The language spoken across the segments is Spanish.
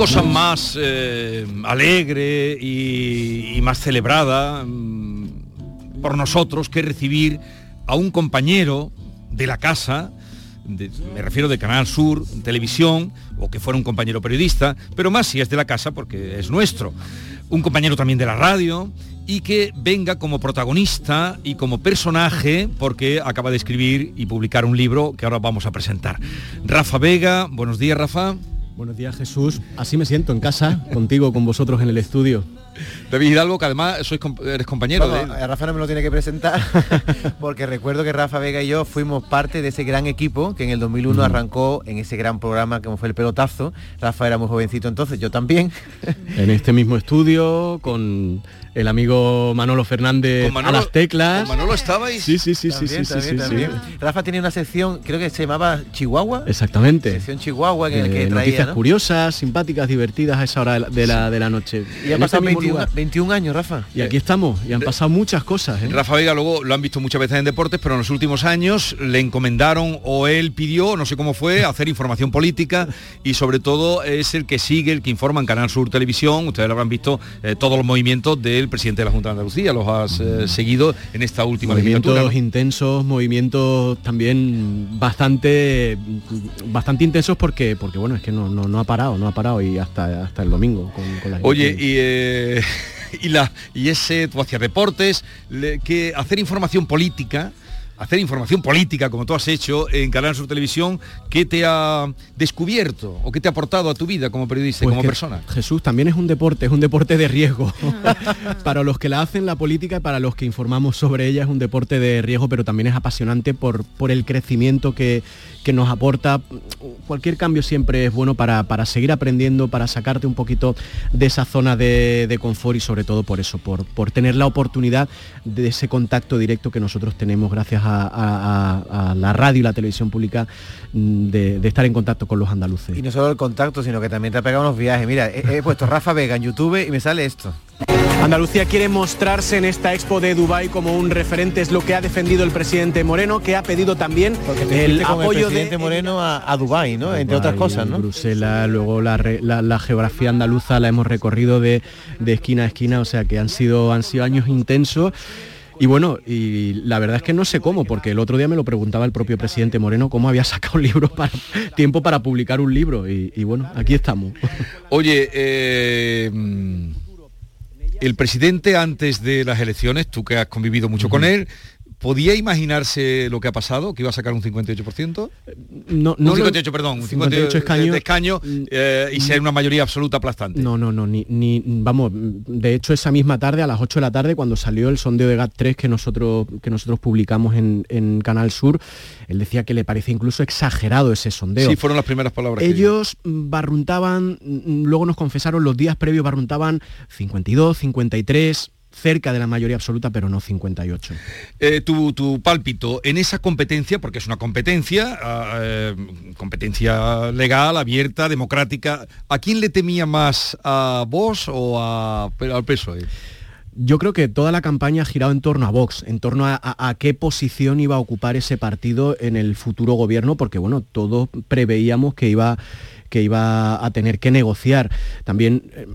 Cosa más eh, alegre y, más celebrada mm, por nosotros que recibir a un compañero de la casa, me refiero de Canal Sur, televisión, o que fuera un compañero periodista, pero más si es de la casa porque es nuestro. Un compañero también de la radio y que venga como protagonista y como personaje porque acaba de escribir y publicar un libro que ahora vamos a presentar. Rafa Vega, buenos días Rafa. Buenos días Jesús, así me siento en casa, contigo, con vosotros en el estudio. David Hidalgo, que además sois eres compañero de él. Rafa no me lo tiene que presentar porque recuerdo que Rafa Vega y yo fuimos parte de ese gran equipo que en el 2001 arrancó en ese gran programa como fue el pelotazo. Rafa era muy jovencito entonces, yo también. En este mismo estudio, con el amigo Manolo Fernández Con Manolo- a las teclas. con Manolo estabais. Sí, sí, sí, sí, También, sí, sí, también, sí, también. sí. Rafa tenía una sección, creo que se llamaba Chihuahua. Exactamente. Sección Chihuahua que, Eh, que traía, noticias ¿no? curiosas, simpáticas, divertidas a esa hora de la, de la, de la noche. Y ha En pasado este mismo 21, lugar. 21 años, Rafa. Y aquí estamos, y han pasado muchas cosas. ¿eh? Rafa Vega luego lo han visto muchas veces en deportes, pero en los últimos años le encomendaron o él pidió, no sé cómo fue, hacer información política y sobre todo es el que sigue, el que informa en Canal Sur Televisión. Ustedes lo habrán visto eh, todos los movimientos del presidente de la Junta de Andalucía, los has eh, seguido en esta última movimientos legislatura. intensos, movimientos también bastante bastante intensos porque porque bueno es que no, no, no ha parado, no ha parado y hasta hasta el domingo con, con las Oye, y, eh, y, la, y ese, tú hacías deportes, le- que hacer información política, hacer información política como tú has hecho en Canal Sur Televisión, ¿qué te ha descubierto o qué te ha aportado a tu vida como periodista Pues como persona? Jesús también es un deporte, es un deporte de riesgo. para los que la hacen la política y para los que informamos sobre ella es un deporte de riesgo, pero también es apasionante por, por el crecimiento que, que nos aporta. Cualquier cambio siempre es bueno para, para seguir aprendiendo, para sacarte un poquito de esa zona de, de confort y sobre todo por eso, por, por tener la oportunidad de ese contacto directo que nosotros tenemos gracias a, a- a- a la radio y la televisión pública mm, de, de estar en contacto con los andaluces. Y no solo el contacto, sino que también te ha pegado unos viajes. Mira, he, he puesto Rafa Vega en YouTube y me sale esto. Andalucía quiere mostrarse en esta Expo de Dubai como un referente, es lo que ha defendido el presidente Moreno, que ha pedido también el con el apoyo presidente de Moreno a, a Dubái, ¿no? Entre otras Dubái, cosas, ¿no? Bruselas, luego la, la- la geografía andaluza la hemos recorrido de, de esquina a esquina, o sea que han sido, han sido años intensos. Y bueno, y la verdad es que no sé cómo, porque el otro día me lo preguntaba el propio presidente Moreno cómo había sacado un libro para tiempo para publicar un libro. Y, y bueno, aquí estamos. Oye, eh, el presidente antes de las elecciones, tú que has convivido mucho con él, ¿podía imaginarse lo que ha pasado, que iba a sacar un 58%? No, un no lo- 58, perdón, un 58 escaños. de escaño eh, y ser una mayoría absoluta aplastante. No, no, no, ni, ni- vamos, de hecho esa misma tarde, a las 8 de la tarde, cuando salió el sondeo de GAT3 que nosotros, que nosotros publicamos en, en Canal Sur, él decía que le parecía incluso exagerado ese sondeo. Sí, fueron las primeras palabras. que. Ellos mm, barruntaban, mm, luego nos confesaron los días previos, barruntaban 52, 53, cerca de la mayoría absoluta, pero no 58. Eh, tu, tu pálpito en esa competencia, porque es una competencia, ah, eh, competencia legal, abierta, democrática, ¿a quién le temía más? ¿A vos o a, al PSOE? Yo creo que toda la campaña ha girado en torno a Vox, en torno a, a- a qué posición iba a ocupar ese partido en el futuro gobierno, porque bueno, todos preveíamos que iba que iba a tener que negociar. También eh,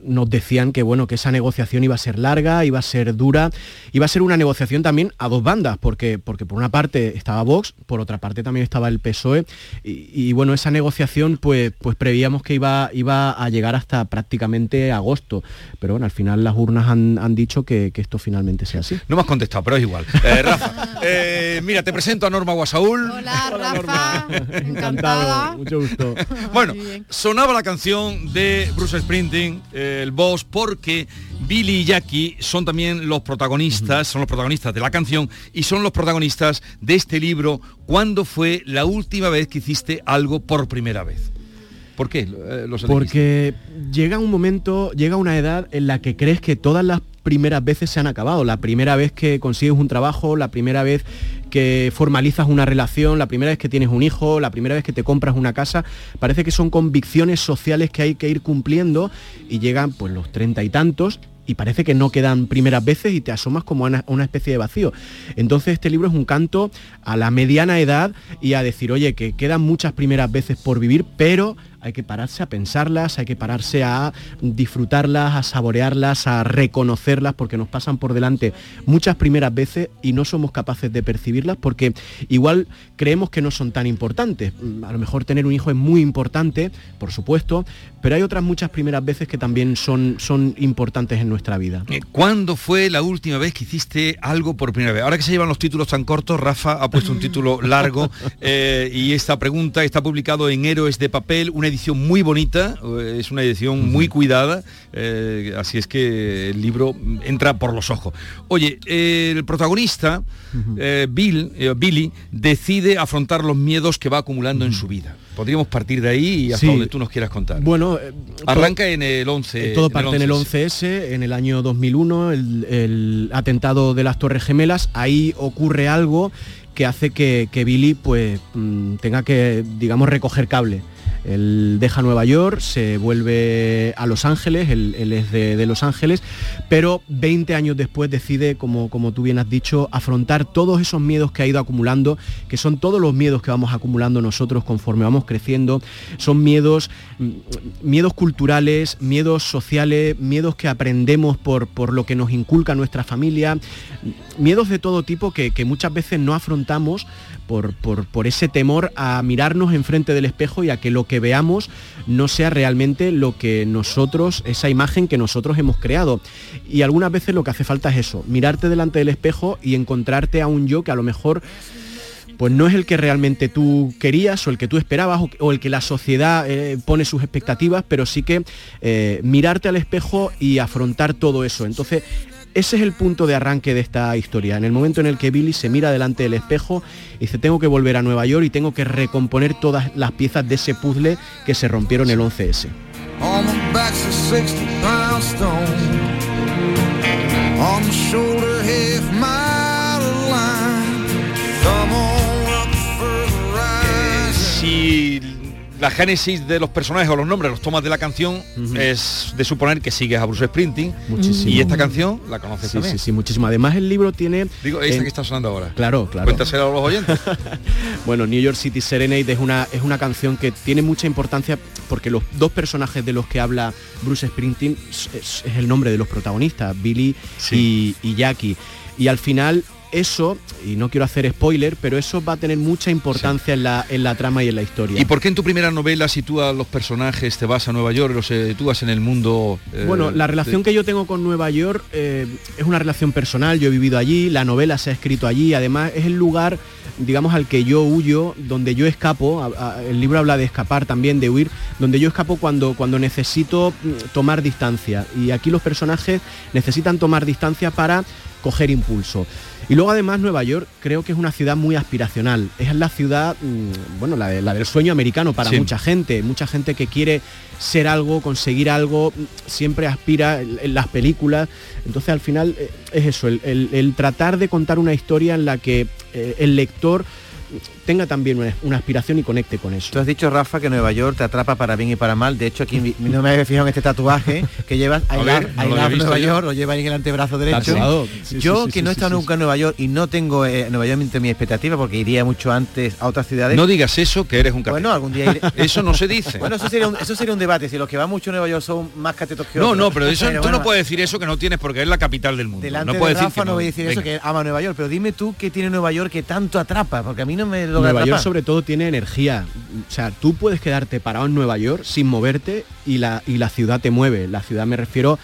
nos decían que bueno, que esa negociación iba a ser larga, iba a ser dura, iba a ser una negociación también a dos bandas, porque, porque por una parte estaba Vox, por otra parte también estaba el PSOE, y, bueno, esa negociación pues, pues prevíamos que iba, iba a llegar hasta prácticamente agosto, pero bueno, al final las urnas han, dicho que, esto finalmente sea así. No me has contestado, pero es igual. Eh, Rafa, eh, mira, te presento a Norma Guasaúl. Hola, Rafa. Encantada. Mucho gusto. bueno, sonaba la canción de Bruce Sprinting, el boss, porque Billy y Jackie son también los protagonistas, son los protagonistas de la canción y son los protagonistas de este libro. ¿Cuándo fue la última vez que hiciste algo por primera vez? ¿Por qué eh, Porque llega un momento, llega una edad en la que crees que todas las primeras veces se han acabado. La primera vez que consigues un trabajo, la primera vez que formalizas una relación, la primera vez que tienes un hijo, la primera vez que te compras una casa, parece que son convicciones sociales que hay que ir cumpliendo y llegan pues los treinta y tantos y parece que no quedan primeras veces y te asomas como a una, especie de vacío. Entonces este libro es un canto a la mediana edad y a decir, oye, que quedan muchas primeras veces por vivir, pero hay que pararse a pensarlas, hay que pararse a disfrutarlas, a saborearlas, a reconocerlas, porque nos pasan por delante muchas primeras veces y no somos capaces de percibirlas porque igual creemos que no son tan importantes. A lo mejor tener un hijo es muy importante, por supuesto, pero hay otras muchas primeras veces que también son, son importantes en nuestra vida. Eh, ¿Cuándo fue la última vez que hiciste algo por primera vez? Ahora que se llevan los títulos tan cortos, Rafa ha puesto un título largo eh, y esta pregunta está publicado en Héroes de Papel, una edición muy bonita, eh, es una edición muy cuidada, eh, así es que el libro entra por los ojos. Oye, el protagonista, eh, Bill, Billy, decide afrontar los miedos que va acumulando en su vida. Podríamos partir de ahí y hasta donde tú nos quieras contar. Bueno, arranca en el 11. Todo parte en el 11S, en el año 2001, el, atentado de las Torres Gemelas. Ahí ocurre algo que hace que, que Billy pues mm, tenga que, digamos, recoger cable él deja Nueva York, se vuelve a Los Ángeles, él, es de, Los Ángeles, pero 20 años después decide, como, como tú bien has dicho, afrontar todos esos miedos que ha ido acumulando, que son todos los miedos que vamos acumulando nosotros conforme vamos creciendo. Son miedos, mm, miedos culturales, miedos sociales, miedos que aprendemos por, por lo que nos inculca nuestra familia, miedos de todo tipo que, que muchas veces no afrontamos por, ese temor a mirarnos enfrente del espejo y a que lo que veamos no sea realmente lo que nosotros, esa imagen que nosotros hemos creado. Y algunas veces lo que hace falta es eso, mirarte delante del espejo y encontrarte a un yo que a lo mejor pues no es el que realmente tú querías o el que tú esperabas o, el que la sociedad eh, pone sus expectativas, pero sí que eh, mirarte al espejo y afrontar todo eso. Entonces, ese es el punto de arranque de esta historia, en el momento en el que Billy se mira delante del espejo y dice, tengo que volver a Nueva York y tengo que recomponer todas las piezas de ese puzzle que se rompieron el 11S. Si la génesis de los personajes o los nombres, los tomas de la canción, es de suponer que sigues a Bruce Sprinting. Muchísimo. Y esta canción la conoces sí, también. Sí, sí, muchísimo. Además el libro tiene... Digo, esta que está sonando ahora. Claro, claro. Cuéntaselo a los oyentes. bueno, New York City Serenade es una, es una canción que tiene mucha importancia porque los dos personajes de los que habla Bruce Sprinting es, el nombre de los protagonistas, Billy y, y Jackie. Y al final eso, y no quiero hacer spoiler, pero eso va a tener mucha importancia en, la, en la trama y en la historia. ¿Y por qué en tu primera novela sitúas los personajes, te vas a Nueva York, los sitúas en el mundo? Eh, bueno, la relación que yo tengo con Nueva York eh, es una relación personal, yo he vivido allí, la novela se ha escrito allí, además es el lugar digamos al que yo huyo, donde yo escapo, el libro habla de escapar también, de huir, donde yo escapo cuando, cuando necesito mm, tomar distancia. Y aquí los personajes necesitan tomar distancia para coger impulso. Y luego además Nueva York creo que es una ciudad muy aspiracional. Es la ciudad, mm, bueno, la, del sueño americano para mucha gente. Mucha gente que quiere ser algo, conseguir algo, mm, siempre aspira en, las películas. Entonces al final eh, es eso, el, tratar de contar una historia en la que eh, el lector tenga también una, una aspiración y conecte con eso. Tú has dicho, Rafa, que Nueva York te atrapa para bien y para mal. De hecho, aquí no me había fijado en este tatuaje que llevas A ver, no Nueva yo. York, lo lleva ahí en el antebrazo derecho. Sí, yo, sí, sí, que no he estado nunca en Nueva York y no tengo eh, Nueva York entre mi expectativa porque iría mucho antes a otras ciudades. No digas eso, que eres un catete. bueno, algún día iré. Eso no se dice. Bueno, eso sería, un, eso sería un debate, si los que van mucho a Nueva York son más catetos que no, otros. no, pero eso tú bueno, no puedes decir eso que no tienes porque es la capital del mundo. Delante no puedes de decir Rafa que no voy a decir eso, que ama Nueva York, pero dime tú qué tiene Nueva York que tanto atrapa, porque a mí no me Nueva York sobre todo tiene energía. O sea, tú puedes quedarte parado en Nueva York sin moverte y la, y la ciudad te mueve. La ciudad me refiero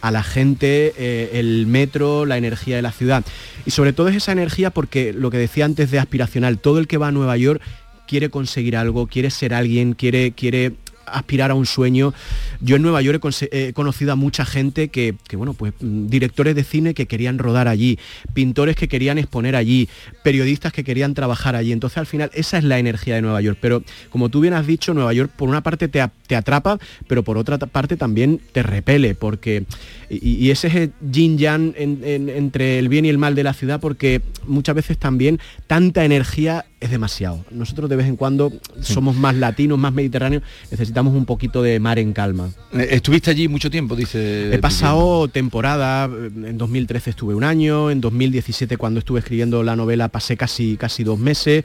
a la gente, eh, el metro, la energía de la ciudad. Y sobre todo es esa energía porque lo que decía antes de aspiracional, todo el que va a Nueva York quiere conseguir algo, quiere ser alguien, quiere, quiere aspirar a un sueño. Yo en Nueva York he, conocido a mucha gente que, que, bueno, pues mm, directores de cine que querían rodar allí, pintores que querían exponer allí, periodistas que querían trabajar allí. Entonces al final esa es la energía de Nueva York. Pero como tú bien has dicho, Nueva York por una parte te, te atrapa, pero por otra parte también te repele, porque y, ese es el yin yang en- en- entre el bien y el mal de la ciudad, porque muchas veces también tanta energía es demasiado. Nosotros de vez en cuando somos más latinos, más mediterráneos, necesitamos un poquito de mar en calma. Eh, Estuviste allí mucho tiempo, dice. He pasado temporada, eh, en 2013 estuve un año, en 2017 cuando estuve escribiendo la novela pasé casi, casi dos meses.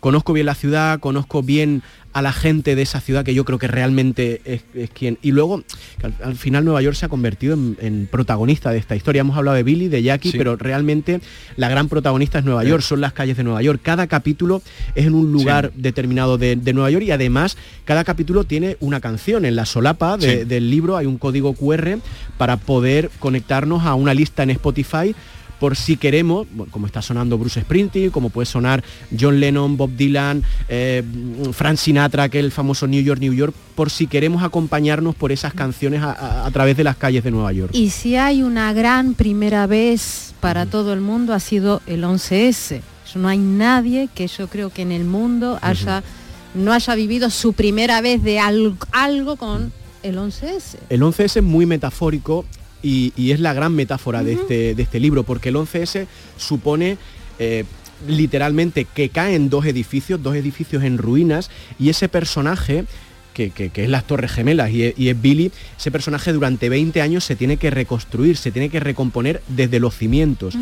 Conozco bien la ciudad, conozco bien a la gente de esa ciudad que yo creo que realmente es, es quien... Y luego, al, al final Nueva York se ha convertido en, en protagonista de esta historia. Hemos hablado de Billy, de Jackie, Sí. pero realmente la gran protagonista es Nueva York, son las calles de Nueva York. Cada capítulo es en un lugar determinado de, de Nueva York y además cada capítulo tiene una canción. En la solapa de- del libro hay un código QR para poder conectarnos a una lista en Spotify por si queremos, como está sonando Bruce Springsteen, como puede sonar John Lennon, Bob Dylan, eh, Frank Sinatra, aquel famoso New York, New York, por si queremos acompañarnos por esas canciones a, a- a través de las calles de Nueva York. Y si hay una gran primera vez para todo el mundo ha sido el 11S. Yo- No hay nadie que yo creo que en el mundo haya no haya vivido su primera vez de al- algo con el 11S. El 11S es muy metafórico y, y es la gran metáfora de, este, de este libro, porque el 11S supone eh, literalmente que caen dos edificios, dos edificios en ruinas, y ese personaje, que, que- que es las Torres Gemelas y es Billy, ese personaje durante 20 años se tiene que reconstruir, se tiene que recomponer desde los cimientos.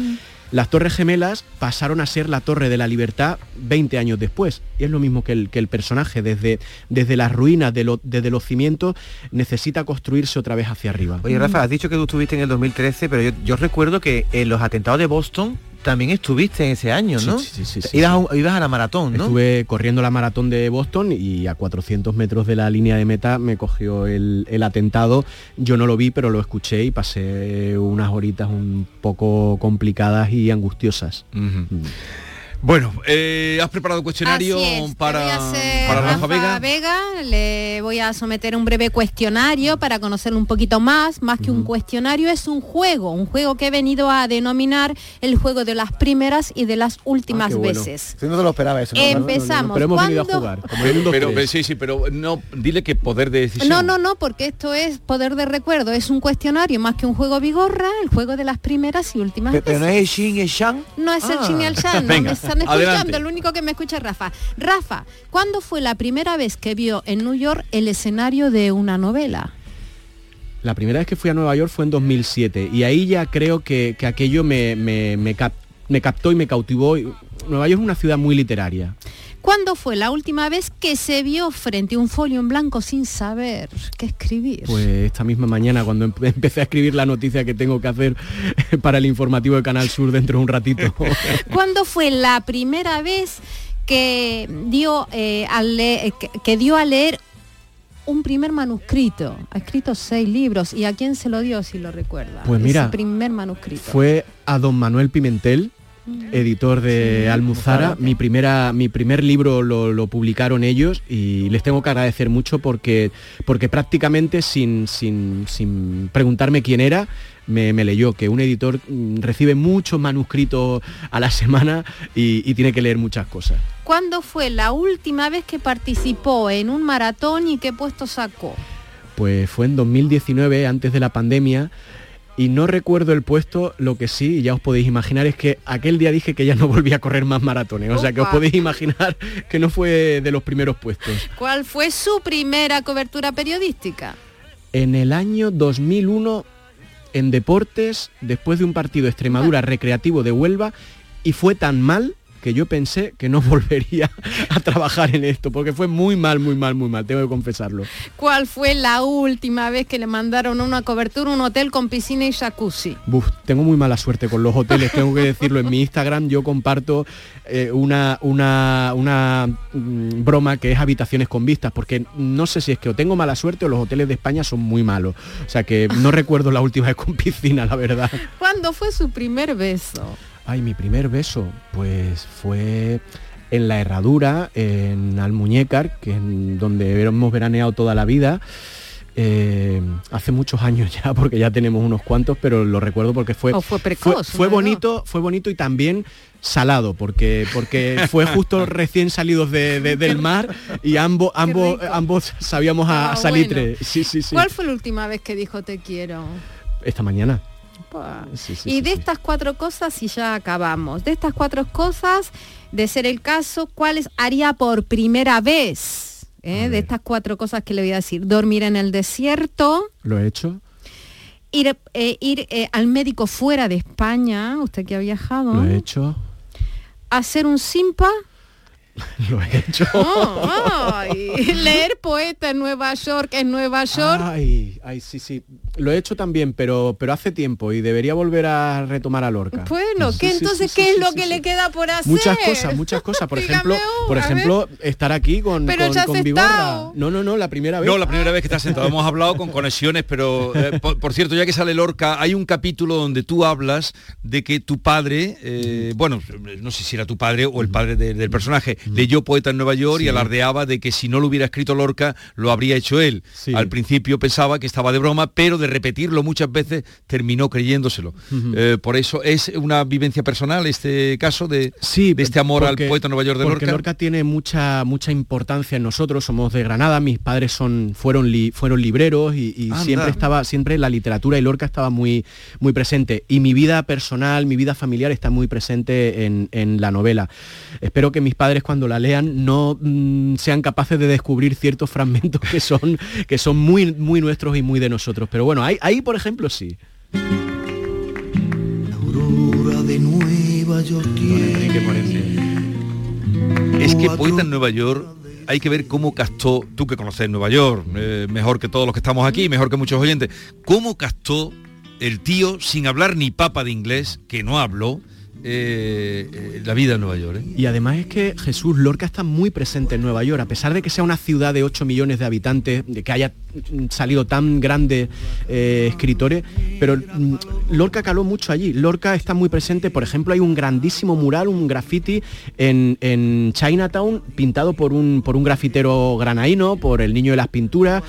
Las Torres Gemelas pasaron a ser la Torre de la Libertad 20 años después. Y es lo mismo que el, que el personaje, desde, desde las ruinas, desde los cimientos, necesita construirse otra vez hacia arriba. Oye, Rafa, has dicho que tú estuviste en el 2013, pero yo recuerdo que en los atentados de Boston también estuviste en ese año, ¿no? Sí, sí, sí, sí, ibas, sí. a un- ibas a la maratón, ¿no? Estuve corriendo la maratón de Boston y a 400 metros de la línea de meta me cogió el, el atentado. Yo no lo vi, pero lo escuché y pasé unas horitas un poco complicadas y angustiosas. Mm. Bueno, eh, ¿has preparado cuestionario es, para, para Rafa Vega? le voy a someter un breve cuestionario para conocerlo un poquito más. Más que un cuestionario, es un juego, un juego que he venido a denominar el juego de las primeras y de las últimas Ah, bueno. veces. Sí, no te lo esperaba eso. ¿no? Empezamos. Pero hemos venido a ¿Cuándo- jugar. Como Pero, sí, sí, pero no, dile que poder de decisión. No, no, no, porque esto es poder de recuerdo, es un cuestionario más que un juego vigorra, el juego de las primeras y últimas Pe- Pero no veces. es el Shin y el Shang. No es el Ah. Shin y el Shan, no Venga, están escuchando, adelante. el único que me escucha es Rafa. Rafa, ¿cuándo fue la primera vez que vio en New York el escenario de una novela? La primera vez que fui a Nueva York fue en 2007 y ahí ya creo que, que aquello me, me- me cap- me captó y me cautivó. Nueva York es una ciudad muy literaria. ¿Cuándo fue la última vez que se vio frente a un folio en blanco sin saber qué escribir? Pues esta misma mañana cuando empe- empecé a escribir la noticia que tengo que hacer para el informativo de Canal Sur dentro de un ratito. ¿Cuándo fue la primera vez que dio, eh, a le- que, que dio a leer un primer manuscrito? Ha escrito seis libros. ¿Y a quién se lo dio, si lo recuerda? Pues mira, Ese primer manuscrito. Fue a don Manuel Pimentel, editor de Almuzara. Mi, primera, mi primer libro lo, lo publicaron ellos y les tengo que agradecer mucho porque, porque prácticamente sin, sin, sin preguntarme quién era, me, me leyó que un editor mm, recibe muchos manuscritos a la semana y, y tiene que leer muchas cosas. ¿Cuándo fue la última vez que participó en un maratón y qué puesto sacó? Pues fue en 2019, antes de la pandemia, y no recuerdo el puesto, lo que sí, ya os podéis imaginar, es que aquel día dije que ya no volvía a correr más maratones. O sea que os podéis imaginar que no fue de los primeros puestos. ¿Cuál fue su primera cobertura periodística? En el año 2001, en deportes, después de un partido Extremadura recreativo de Huelva, y fue tan mal que yo pensé que no volvería a trabajar en esto, porque fue muy mal, muy mal, muy mal, tengo que confesarlo. ¿Cuál fue la última vez que le mandaron una cobertura un hotel con piscina y jacuzzi? Tengo muy mala suerte con los hoteles, tengo que decirlo. En mi Instagram yo comparto eh, una, una, una mm, broma que es habitaciones con vistas, porque no sé si es que o tengo mala suerte o los hoteles de España son muy malos. O sea que no recuerdo la última vez con piscina, la verdad. ¿Cuándo fue su primer beso? Ay, mi primer beso, pues fue en la herradura, en Almuñécar, que es donde hemos veraneado toda la vida. eh, hace muchos años ya, porque ya tenemos unos cuantos, pero lo recuerdo porque fue, Oh, fue precoz, fue bonito, fue bonito y también salado, porque, porque fue justo recién salidos de- de- del mar y ambos, ambos, ambos sabíamos a, Ah, salitre. bueno. Sí, sí, sí. ¿Cuál fue la última vez que dijo te quiero? Esta mañana. Pa. Sí, sí, y de estas cuatro cosas, y ya acabamos, de estas cuatro cosas, de ser el caso, ¿cuáles haría por primera vez? eh? De estas cuatro cosas que le voy a decir. Dormir en el desierto, Lo he hecho, ir, eh, ir eh, al médico fuera de España, usted que ha viajado, lo he hecho, hacer un simpa, lo he hecho. Oh, leer poeta en Nueva York, en Nueva York. Ay, ay, sí, sí. Lo he hecho también, pero, pero hace tiempo y debería volver a retomar a Lorca. Bueno, Sí, ¿qué sí, entonces sí, qué sí, es sí, lo sí, que sí. le queda por hacer? Muchas cosas, muchas cosas. Por Dígame ejemplo, por ver. ejemplo, estar aquí con, Pero con, ya has con estado. Vigorra. No, no, no, la primera vez. No, la primera vez que estás sentado. Hemos hablado con conexiones, pero eh, por, por cierto, ya que sale Lorca, hay un capítulo donde tú hablas de que tu padre, eh, bueno, no sé si era tu padre o el padre de- del personaje, leyó Poeta en Nueva York y alardeaba de que si no lo hubiera escrito Lorca, lo habría hecho él. Sí. Al principio pensaba que estaba de broma, pero de repetirlo muchas veces terminó creyéndoselo. Eh, por eso es una vivencia personal este caso de, Sí, de este amor porque- al poeta Nueva York de porque Lorca. tiene mucha mucha importancia en nosotros. Somos de Granada. Mis padres son fueron li- fueron libreros y, siempre estaba siempre la literatura y Lorca estaba muy muy presente. Y mi vida personal, mi vida familiar está muy presente en, en la novela. Espero que mis padres cuando la lean no mm, sean capaces de descubrir ciertos fragmentos que son que son muy muy nuestros y muy de nosotros. Pero bueno, ahí, ahí por ejemplo sí. La aurora de Nueva York Es que Poeta en Nueva York hay que ver cómo castó, tú que conoces Nueva York, eh, mejor que todos los que estamos aquí, mejor que muchos oyentes, cómo castó el tío sin hablar ni papa de inglés, que no habló, eh, eh, la vida en Nueva York. ¿eh? Y además es que Jesús Lorca está muy presente en Nueva York, a pesar de que sea una ciudad de 8 millones de habitantes, de que haya salido tan grandes escritores, pero mm, Lorca caló mucho allí. Lorca está muy presente, por ejemplo, hay un grandísimo mural, un graffiti en, en Chinatown pintado por un, por un grafitero granaíno, por el niño de las pinturas.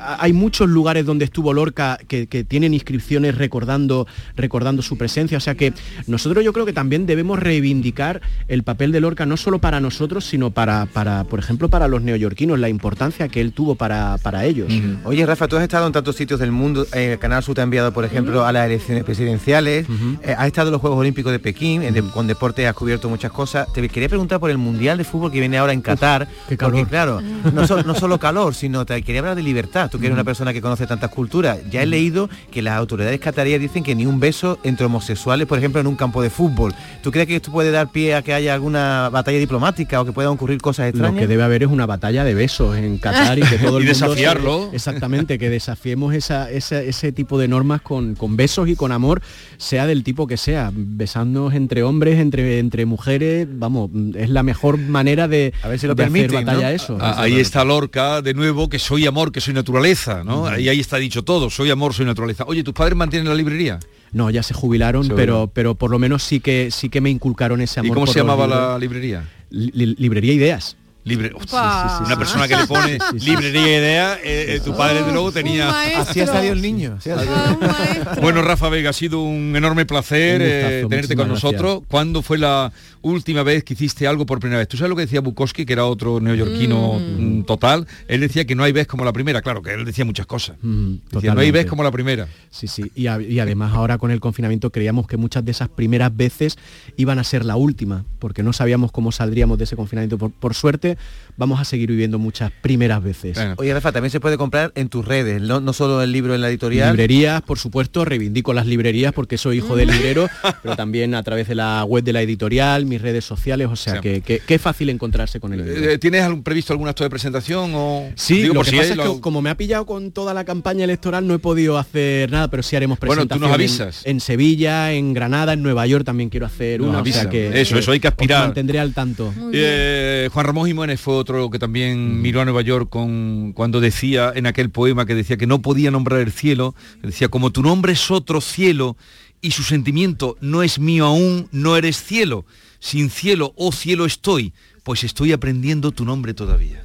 Hay muchos lugares donde estuvo Lorca que, que tienen inscripciones recordando, recordando su presencia. O sea que nosotros yo creo que también debemos reivindicar el papel de Lorca no solo para nosotros, sino para, para por ejemplo, para los neoyorquinos, la importancia que él tuvo para, para ellos. Oye, Rafa, tú has estado en tantos sitios del mundo. eh, el Canal Sur te ha enviado, por ejemplo, a las elecciones presidenciales. eh, has estado en los Juegos Olímpicos de Pekín. de- con deporte has cubierto muchas cosas. Te quería preguntar por el Mundial de Fútbol que viene ahora en Qatar. qué Porque, claro, no, so- no solo calor, sino te quería hablar de libertad. Tú que eres una persona que conoce tantas culturas. Ya he leído que las autoridades cataríes dicen que ni un beso entre homosexuales, por ejemplo, en un campo de fútbol. ¿Tú crees que esto puede dar pie a que haya alguna batalla diplomática o que puedan ocurrir cosas Lo extrañas? que debe haber es una batalla de besos en Qatar y que todo el Y mundo se- desafiarlo. exactamente, que desafiemos esa, esa- ese tipo de normas con, con besos y con amor, sea del tipo que sea, besándonos entre hombres, entre, entre mujeres, vamos, es la mejor manera de, A ver si lo de hacer permiten, batalla ¿no? a eso. Ah, Ahí está Lorca de nuevo, que soy amor, que soy naturaleza, ¿no? Ahí, ahí está dicho todo, soy amor, soy naturaleza. Oye, ¿tus padres mantienen la librería? No, ya se jubilaron, pero, pero por lo menos sí que sí que me inculcaron ese amor. ¿Y cómo por se llamaba libros. la librería? Li- li- librería Ideas. Libre, sí, sí, sí, una sí. persona que le pone librería y idea, eh, eh, tu padre de luego tenía... Así ha salido el niño. Ah. Bueno, Rafa Vega, ha sido un enorme placer Un gustazo, eh, tenerte con nosotros. ¿Cuándo fue la última vez que hiciste algo por primera vez? ¿Tú sabes lo que decía Bukowski, que era otro neoyorquino mm, total? Él decía que no hay vez como la primera. Claro, que él decía muchas cosas. Mm, Decía, no hay vez como la primera. Sí, sí. Y, a- y además ahora con el confinamiento creíamos que muchas de esas primeras veces iban a ser la última, porque no sabíamos cómo saldríamos de ese confinamiento. Por, por suerte, vamos a seguir viviendo muchas primeras veces. Bueno. Oye, Rafa, también se puede comprar en tus redes, no, no solo el libro en la editorial. Librerías, por supuesto, reivindico las librerías porque soy hijo de librero, pero también a través de la web de la editorial, mis redes sociales, o sea Sí. que, que- que es fácil encontrarse con el libro. Eh, ¿Tienes algún, previsto algún acto de presentación? O... Sí, Digo, lo que si pasa es lo- que como me ha pillado con toda la campaña electoral no he podido hacer nada, pero sí haremos Bueno, tú presentación nos avisas. En, Sevilla, en Granada, en Nueva York también quiero hacer Nos una, o avisa. sea que Eso, eso, hay que os aspirar. mantendré al tanto. Eh, Juan Ramón Jiménez fue otro que también miró a Nueva York con, cuando decía en aquel poema que decía que no podía nombrar el cielo, decía como tu nombre es otro cielo y su sentimiento no es mío aún, no eres cielo. Sin cielo, oh cielo estoy, pues estoy aprendiendo tu nombre todavía.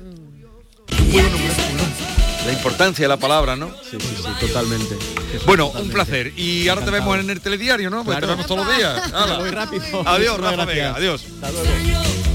La importancia de la palabra, ¿no? Sí, sí, sí, totalmente. Bueno, un placer. Y ahora te vemos en el telediario, ¿no? Pues te vemos todos los días. Hala. Muy rápido. Adiós, Rafa Vega. Adiós. Hasta luego.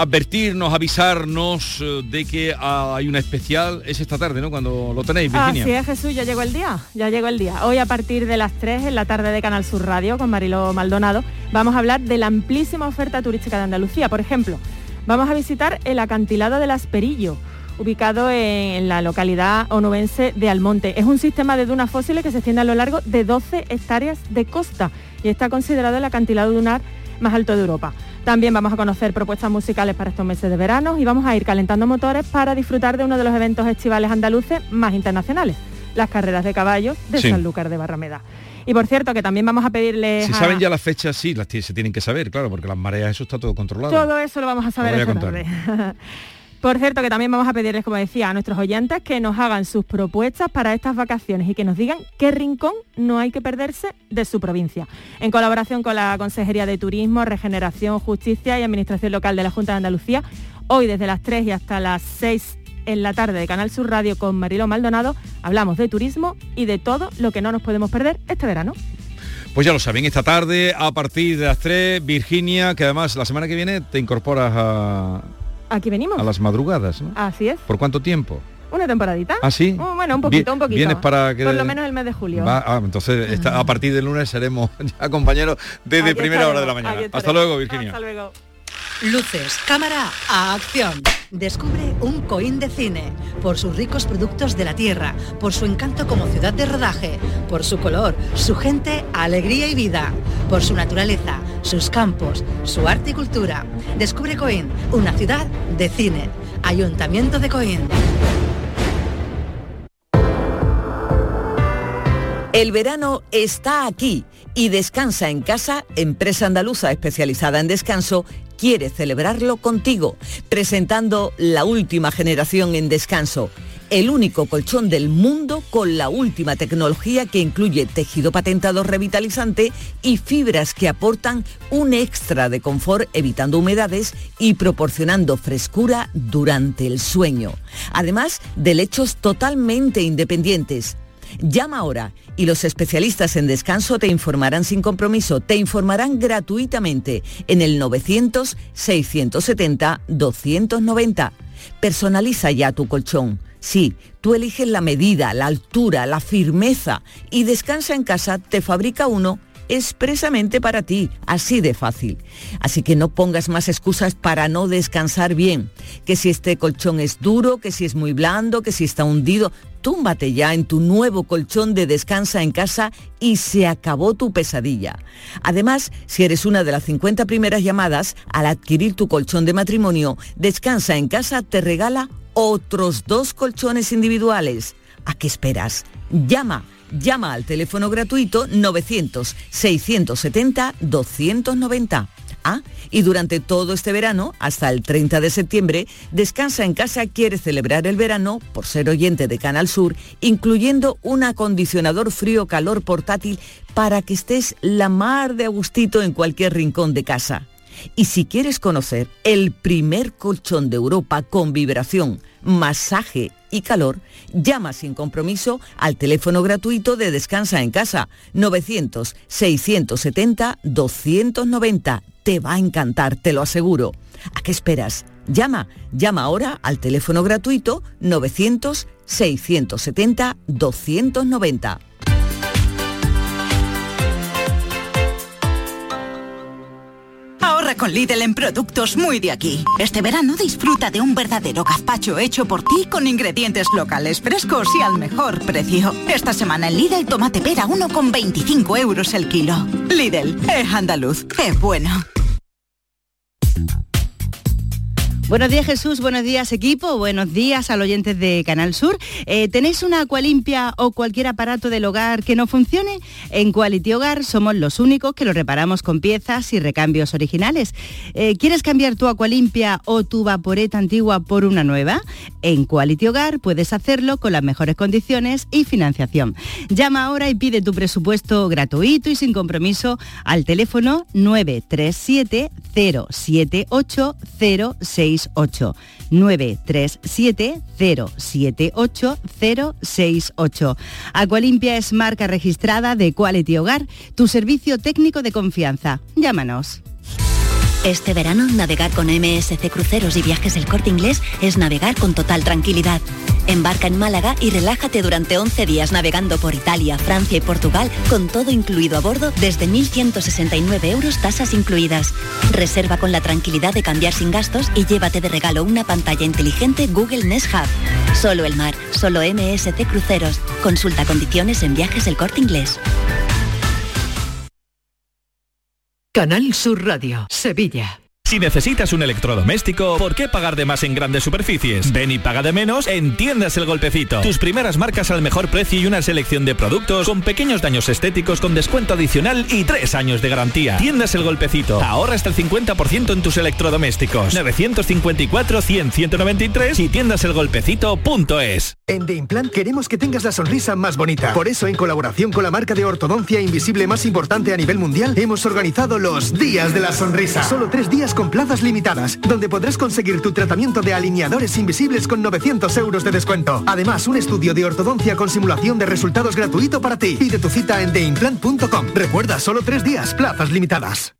advertirnos, avisarnos eh, de que ah, hay una especial. Es esta tarde, ¿no? Cuando lo tenéis, Virginia. Así es, Jesús, ya llegó el día, ya llegó el día. Hoy a partir de las 3 en la tarde de Canal Sur Radio con Mariló Maldonado vamos a hablar de la amplísima oferta turística de Andalucía. Por ejemplo, vamos a visitar el acantilado del Asperillo, ubicado en la localidad onubense de Almonte. Es un sistema de dunas fósiles que se extiende a lo largo de 12 hectáreas de costa y está considerado el acantilado dunar más alto de Europa. También vamos a conocer propuestas musicales para estos meses de verano y vamos a ir calentando motores para disfrutar de uno de los eventos estivales andaluces más internacionales, las carreras de caballos de Sí. Sanlúcar de Barrameda. Y por cierto, que también vamos a pedirles Si a- saben ya las fechas, sí, las se tienen que saber, claro, porque las mareas, eso está todo controlado. todo eso lo vamos a saber esta tarde. Por cierto, que también vamos a pedirles, como decía, a nuestros oyentes que nos hagan sus propuestas para estas vacaciones y que nos digan qué rincón no hay que perderse de su provincia. En colaboración con la Consejería de Turismo, Regeneración, Justicia y Administración Local de la Junta de Andalucía, hoy desde las 3 y hasta las 6 en la tarde de Canal Sur Radio con Marilo Maldonado, hablamos de turismo y de todo lo que no nos podemos perder este verano. Pues ya lo saben, esta tarde a partir de las 3, Virginia, que además la semana que viene te incorporas a, Aquí venimos. a las madrugadas, ¿no? Así es. ¿Por cuánto tiempo? Una temporadita. ¿Ah, sí? Oh, bueno, un poquito, Vi- un poquito. ¿Vienes para que- Por lo menos el mes de julio. Va- ah, entonces esta- a partir del lunes seremos ya compañeros desde Aquí primera hora de la mañana. Hasta luego, Virginia. Hasta luego. Luces, cámara, a acción. Descubre un Coín de cine por sus ricos productos de la tierra, por su encanto como ciudad de rodaje, por su color, su gente, alegría y vida, por su naturaleza, sus campos, su arte y cultura. Descubre Coín, una ciudad de cine. Ayuntamiento de Coín. El verano está aquí y Descansa en Casa, empresa andaluza especializada en descanso, quiere celebrarlo contigo, presentando la última generación en descanso. El único colchón del mundo con la última tecnología que incluye tejido patentado revitalizante y fibras que aportan un extra de confort evitando humedades y proporcionando frescura durante el sueño. Además de lechos totalmente independientes. Llama ahora y los especialistas en descanso te informarán sin compromiso, te informarán gratuitamente en el 900-670-290. Personaliza ya tu colchón. Sí, tú eliges la medida, la altura, la firmeza y Descansa en casa te fabrica uno expresamente para ti, así de fácil. Así que no pongas más excusas para no descansar bien. Que si este colchón es duro, que si es muy blando, que si está hundido, túmbate ya en tu nuevo colchón de descansa en casa y se acabó tu pesadilla. Además, si eres una de las 50 primeras llamadas, al adquirir tu colchón de matrimonio, Descansa en casa te regala otros dos colchones individuales. ¿A qué esperas? Llama, llama al teléfono gratuito 900-670-290. Ah, y durante todo este verano, hasta el 30 de septiembre, Descansa en casa quiere celebrar el verano, por ser oyente de Canal Sur, incluyendo un acondicionador frío-calor portátil para que estés la mar de agustito en cualquier rincón de casa. Y si quieres conocer el primer colchón de Europa con vibración, masaje y calor, llama sin compromiso al teléfono gratuito de Descansa en Casa 900-670-290. Te va a encantar, te lo aseguro. ¿A qué esperas? Llama, llama ahora al teléfono gratuito 900-670-290. Con Lidl en productos muy de aquí. Este verano disfruta de un verdadero gazpacho hecho por ti con ingredientes locales frescos y al mejor precio. Esta semana en Lidl tomate pera 1,25 euros el kilo. Lidl, es andaluz, es bueno. Buenos días Jesús, buenos días equipo, buenos días a los oyentes de Canal Sur. Eh, ¿Tenéis una limpia o cualquier aparato del hogar que no funcione? En Quality Hogar somos los únicos que lo reparamos con piezas y recambios originales. Eh, ¿Quieres cambiar tu limpia o tu vaporeta antigua por una nueva? En Quality Hogar puedes hacerlo con las mejores condiciones y financiación. Llama ahora y pide tu presupuesto gratuito y sin compromiso al teléfono 937 078 068 937 078 068. Aqualimpia es marca registrada de Quality Hogar, tu servicio técnico de confianza. Llámanos. Este verano, navegar con MSC Cruceros y Viajes El Corte Inglés es navegar con total tranquilidad. Embarca en Málaga y relájate durante 11 días navegando por Italia, Francia y Portugal con todo incluido a bordo desde 1.169 euros tasas incluidas. Reserva con la tranquilidad de cambiar sin gastos y llévate de regalo una pantalla inteligente Google Nest Hub. Solo el mar, solo MSC Cruceros. Consulta condiciones en Viajes El Corte Inglés. Canal Sur Radio, Sevilla. Si necesitas un electrodoméstico, ¿por qué pagar de más en grandes superficies? Ven y paga de menos en Tiendas El Golpecito. Tus primeras marcas al mejor precio y una selección de productos con pequeños daños estéticos con descuento adicional y tres años de garantía. Tiendas El Golpecito. Ahorra hasta el 50% en tus electrodomésticos. 954-100-193 y tiendaselgolpecito.es. En The Implant queremos que tengas la sonrisa más bonita. Por eso, en colaboración con la marca de ortodoncia invisible más importante a nivel mundial, hemos organizado los Días de la Sonrisa. Solo tres días con plazas limitadas, donde podrás conseguir tu tratamiento de alineadores invisibles con 900 euros de descuento. Además, un estudio de ortodoncia con simulación de resultados gratuito para ti. Pide tu cita en theimplant.com. Recuerda, solo tres días, plazas limitadas.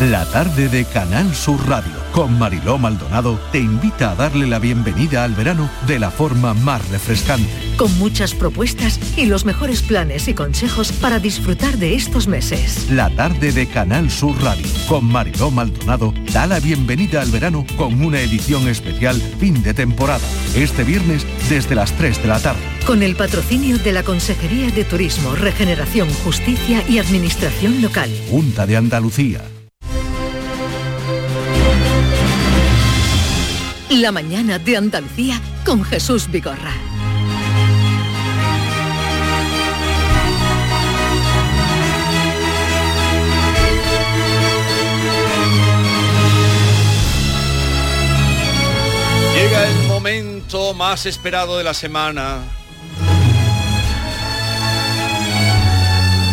La tarde de Canal Sur Radio con Mariló Maldonado te invita a darle la bienvenida al verano de la forma más refrescante. Con muchas propuestas y los mejores planes y consejos para disfrutar de estos meses. La tarde de Canal Sur Radio con Mariló Maldonado da la bienvenida al verano con una edición especial fin de temporada. Este viernes desde las 3 de la tarde. Con el patrocinio de la Consejería de Turismo, Regeneración, Justicia y Administración Local. Junta de Andalucía. La mañana de Andalucía con Jesús Vigorra. Llega el momento más esperado de la semana.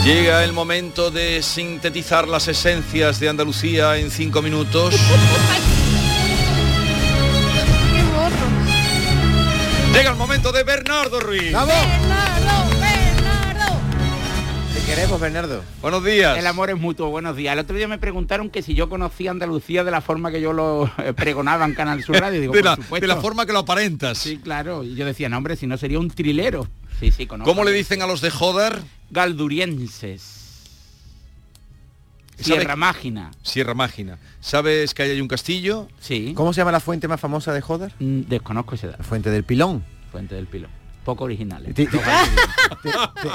Llega el momento de sintetizar las esencias de Andalucía en cinco minutos. Llega el momento de Bernardo Ruiz. Te queremos, Bernardo. Buenos días. El amor es mutuo, buenos días. El otro día me preguntaron que si yo conocía Andalucía de la forma que yo lo eh, pregonaba en Canal Sur Radio. Digo, de, por la, supuesto. de la forma que lo aparentas. Sí, claro. Y yo decía, no, hombre, si no sería un trilero. Sí, sí, conozco. ¿Cómo le dicen a los de Jodar? Galdurienses. ¿Sabe- Sierra Mágina. Sierra Mágina. ¿Sabes que ahí hay un castillo? Sí. ¿Cómo se llama la fuente más famosa de Jodar? Mm, Desconozco ese dato. La fuente del pilón. Fuente del Pilón. Poco originales. Ti- ti-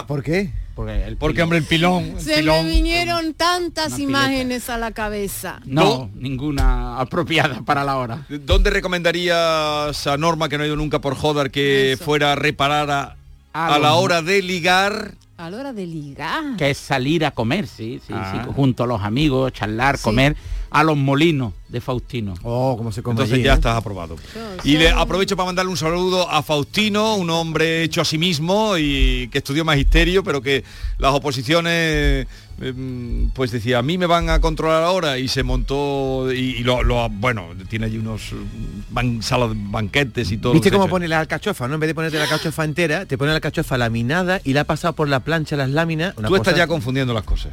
¿Por qué? Porque, el Porque, hombre, el pilón. el Se pilón. me vinieron tantas Una imágenes a la cabeza. No, ninguna apropiada para la hora. ¿Dónde recomendarías a Norma, que no ha ido nunca por Jodar, que fuera a reparar a, A a la hora de ligar? A la hora de ligar. Que es salir a comer, sí, sí, Ah. sí, junto a los amigos, charlar, Sí. comer, a los molinos de Faustino. Oh, cómo se come Entonces allí, ya ¿eh? estás aprobado. Y le aprovecho para mandarle un saludo a Faustino, un hombre hecho a sí mismo y que estudió magisterio, pero que las oposiciones, pues decía, a mí me van a controlar ahora y se montó y, y lo, lo- bueno, tiene allí unos ban- salas de banquetes y todo. ¿Viste cómo pone la alcachofa? ¿no? En vez de ponerte la alcachofa entera, te pone la alcachofa laminada y la ha pasado por la plancha las láminas. una Tú estás ya confundiendo las cosas.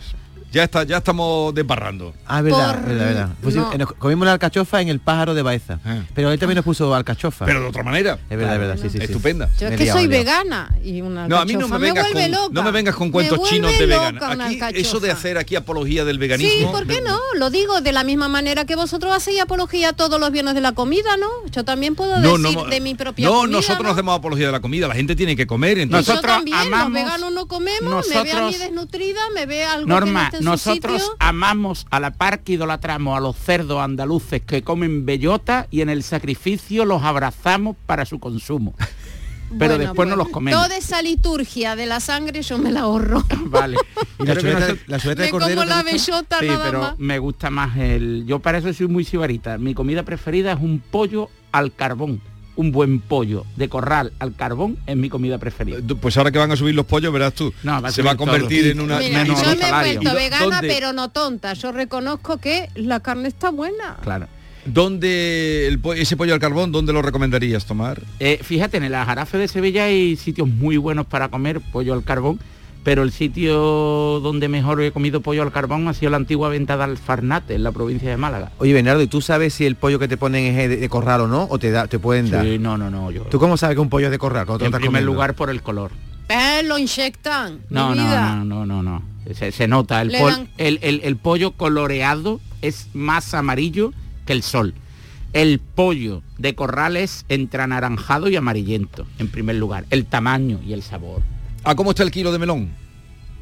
Ya está, ya estamos desbarrando. Ah, verdad, Por- verdad, verdad. Pues sí, no. nos comimos la alcachofa en el pájaro de Baeza. Ah. Pero él también nos puso alcachofa. Pero de otra manera. es verdad, es verdad, sí, sí, sí. Estupenda. Yo es que liado, soy vegana y una No, a mí no me vengas vuelve con, loca. no me vengas con cuentos chinos de vegana. Aquí eso de hacer aquí apología del veganismo. Sí, ¿por qué no? Lo digo de la misma manera que vosotros hacéis apología todos los viernes de la comida, ¿no? Yo también puedo No, decir no, de mi propia no, comida, nosotros no hacemos apología de la comida, la gente tiene que comer. Entonces, Yo Nosotros también, los amamos- veganos no comemos, me ve a mí desnutrida, me ve algo que Su nosotros sitio. amamos a la par que idolatramos a los cerdos andaluces que comen bellota y en el sacrificio los abrazamos para su consumo. Pero Bueno, después no pues, los comemos. Toda esa liturgia de la sangre yo me la ahorro. Vale. Y la chuleta, nosotros- la chuleta de Me cordero. como la bellota Sí, nada pero más. me gusta más el... Yo para eso soy muy sibarita. Mi comida preferida es un pollo al carbón. Un buen pollo de corral al carbón es mi comida preferida. pues ahora que van a subir los pollos, verás tú. No, va a se va a convertir todo. en una... Mira, menos yo los me he pero no tonta. Yo reconozco que la carne está buena. Claro. ¿Dónde el po- ese pollo al carbón, dónde lo recomendarías tomar? Eh, fíjate, en el Ajarafe de Sevilla hay sitios muy buenos para comer pollo al carbón, pero el sitio donde mejor he comido pollo al carbón ha sido la antigua venta de Alfarnate, en la provincia de Málaga. Oye, Bernardo, ¿y tú sabes si el pollo que te ponen es de, de corral o no? ¿O te, da, te pueden dar? Sí, no, no, no, yo... ¿Tú cómo sabes que un pollo es de corral? te En primer comiendo? lugar por el color. Eh, lo inyectan. No, no, no, no, no, no. Se, se nota. El, Le pol- dan- el, el- el pollo coloreado es más amarillo que el sol. El pollo de corral es entre anaranjado y amarillento, en primer lugar. El tamaño y el sabor. ¿A cómo está el kilo de melón?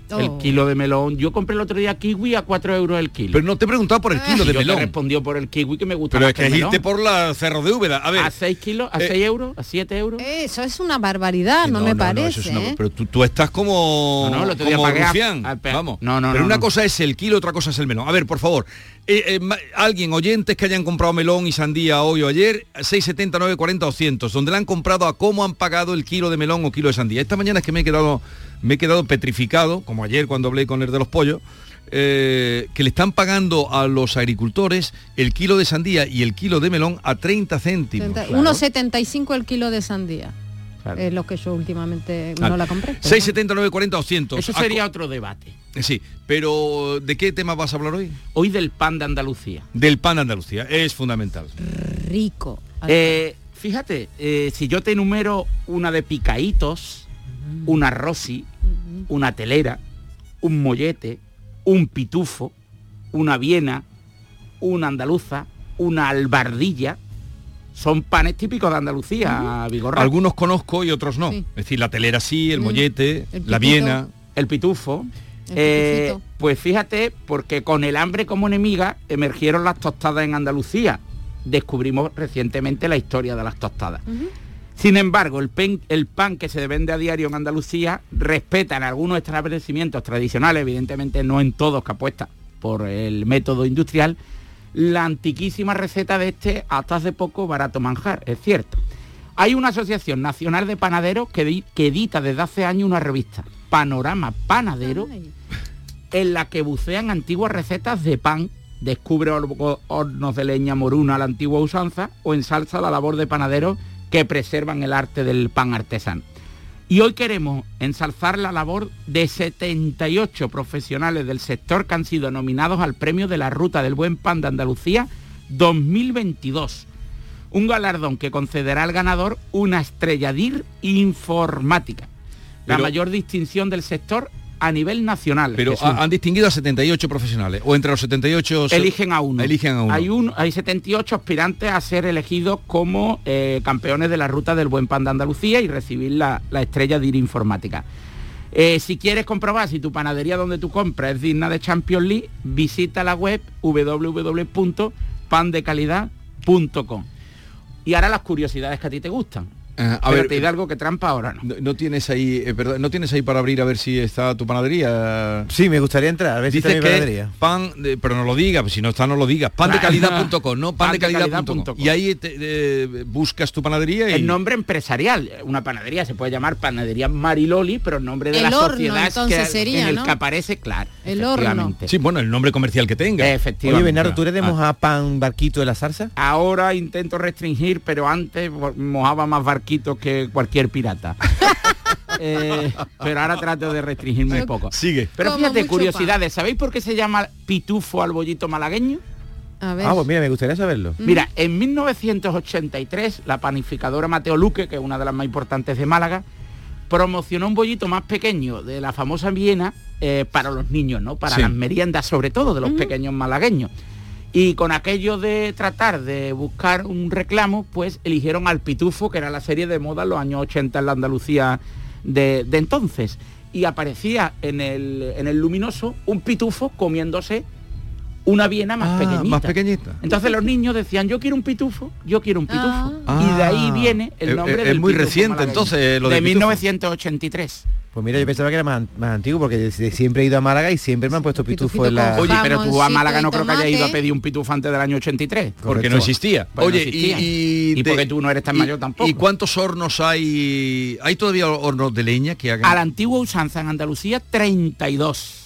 Oh. El kilo de melón. Yo compré el otro día kiwi a 4 euros el kilo. Pero no te he preguntado por el kilo de yo te melón. respondió por el kiwi que me gusta Pero más es que el melón. irte por la Cerro de Úbeda. A ver, A 6 kilos, a Eh, 6 euros, a 7 euros. Eso es una barbaridad, no, me no, parece. eso es una- ¿eh? pero tú, tú estás como, No, no, como pagué a- rufián. a- pe- Vamos. No, no, Pero no, una no. cosa es el kilo, otra cosa es el melón. A ver, por favor. eh, eh, alguien, oyentes que hayan comprado melón y sandía hoy o ayer, 670, 940 o 100, donde le han comprado a cómo han pagado el kilo de melón o kilo de sandía. Esta mañana es que me he quedado, me he quedado petrificado, como ayer cuando hablé con el de los pollos, eh, que le están pagando a los agricultores el kilo de sandía y el kilo de melón a 30 céntimos. Setenta- 1,75 el kilo de sandía. claro. Es lo que yo últimamente no la compré. pero 670 940 200. Eso sería otro debate. co- Sí, pero ¿de qué tema vas a hablar hoy? Hoy del pan de Andalucía. Del pan de Andalucía, es fundamental. rico. Eh, fíjate, eh, si yo te enumero una de picaitos, una rosi, una telera, un mollete, un pitufo, una viena, una andaluza, una albardilla, son panes típicos de Andalucía, Vigorra. Algunos conozco y otros no. Es decir, la telera sí, el Mm. mollete, El la viena. El pitufo. Eh, pues fíjate, porque con el hambre como enemiga emergieron las tostadas en Andalucía. Descubrimos recientemente la historia de las tostadas. Sin embargo, el, pen- el pan que se vende a diario en Andalucía respeta en algunos establecimientos tradicionales, evidentemente no en todos que apuesta por el método industrial, la antiquísima receta de este hasta hace poco barato manjar, es cierto. Hay una asociación nacional de panaderos que, que edita desde hace años una revista, Panorama Panadero, en la que bucean antiguas recetas de pan, descubre hor- hornos de leña moruna a la antigua usanza o ensalza la labor de panaderos que preservan el arte del pan artesano. Y hoy queremos ensalzar la labor de 78 profesionales del sector que han sido nominados al premio de la Ruta del Buen Pan de Andalucía 2022. Un galardón que concederá al ganador una estrella DIR informática, la Pero- mayor distinción del sector a nivel nacional. Pero Jesús. han distinguido a 78 profesionales. O entre los 78... se- Eligen a uno. Eligen a uno. Hay, un, hay 78 aspirantes a ser elegidos como eh, campeones de la ruta del buen pan de Andalucía y recibir la, la estrella de ir informática. Eh, si quieres comprobar si tu panadería donde tú compras es digna de Champions League, visita la web www.pandecalidad.com. Y ahora las curiosidades que a ti te gustan. Ah, a Pero ver, te digo algo que trampa ahora no. No, no tienes ahí, eh, perdón, no tienes ahí para abrir a ver si está tu panadería. Sí, me gustaría entrar, a ver si Dices está mi que panadería. pan, de- pero no lo digas, pues si no está no lo digas. Pandecalidad.com, no pandecalidad.com. Pandecalidad.com. Y ahí te- eh, buscas tu panadería y El nombre empresarial, una panadería se puede llamar panadería Mariloli, pero el nombre de El la horno, sociedad entonces que, sería, en el ¿no? que aparece, claro. El horno. Sí, bueno, el nombre comercial que tenga. Efectivamente. Oye, Bernardo, ¿tú eres de Ah. mojar pan barquito de la salsa? Ahora intento restringir, pero antes mojaba más barquitos que cualquier pirata. Eh, pero ahora trato de restringirme un poco. Sigue. Pero Como fíjate, curiosidades, ¿sabéis por qué se llama pitufo al bollito malagueño? A ver. Ah, pues mira, me gustaría saberlo. Mira, en 1983 la panificadora Mateo Luque, que es una de las más importantes de Málaga, promocionó un bollito más pequeño de la famosa Viena eh, para los niños, ¿no? Para Sí. las meriendas, sobre todo de los pequeños malagueños. Y con aquello de tratar de buscar un reclamo, pues eligieron al Pitufo, que era la serie de moda en los años 80 en la Andalucía de, de entonces. Y aparecía en el, en el luminoso un pitufo comiéndose una viena más Ah, pequeñita. más pequeñita. Entonces los niños decían, yo quiero un pitufo, yo quiero un pitufo. Ah. y de ahí viene el Es- nombre es del muy pitufo reciente, entonces, lo de del pitufo. 1983. Pues mira, yo pensaba que era más, más antiguo porque siempre he ido a Málaga y siempre me han puesto pitufo en la... Oye, pero tú a Málaga no creo que haya ido a pedir un pitufo antes del año 83. Porque no existía. Pues no Oye, existía. y, Y de- porque tú no eres tan y- mayor tampoco. ¿Y cuántos hornos hay? ¿Hay todavía hornos de leña que hagan? A la antigua usanza en Andalucía, 32.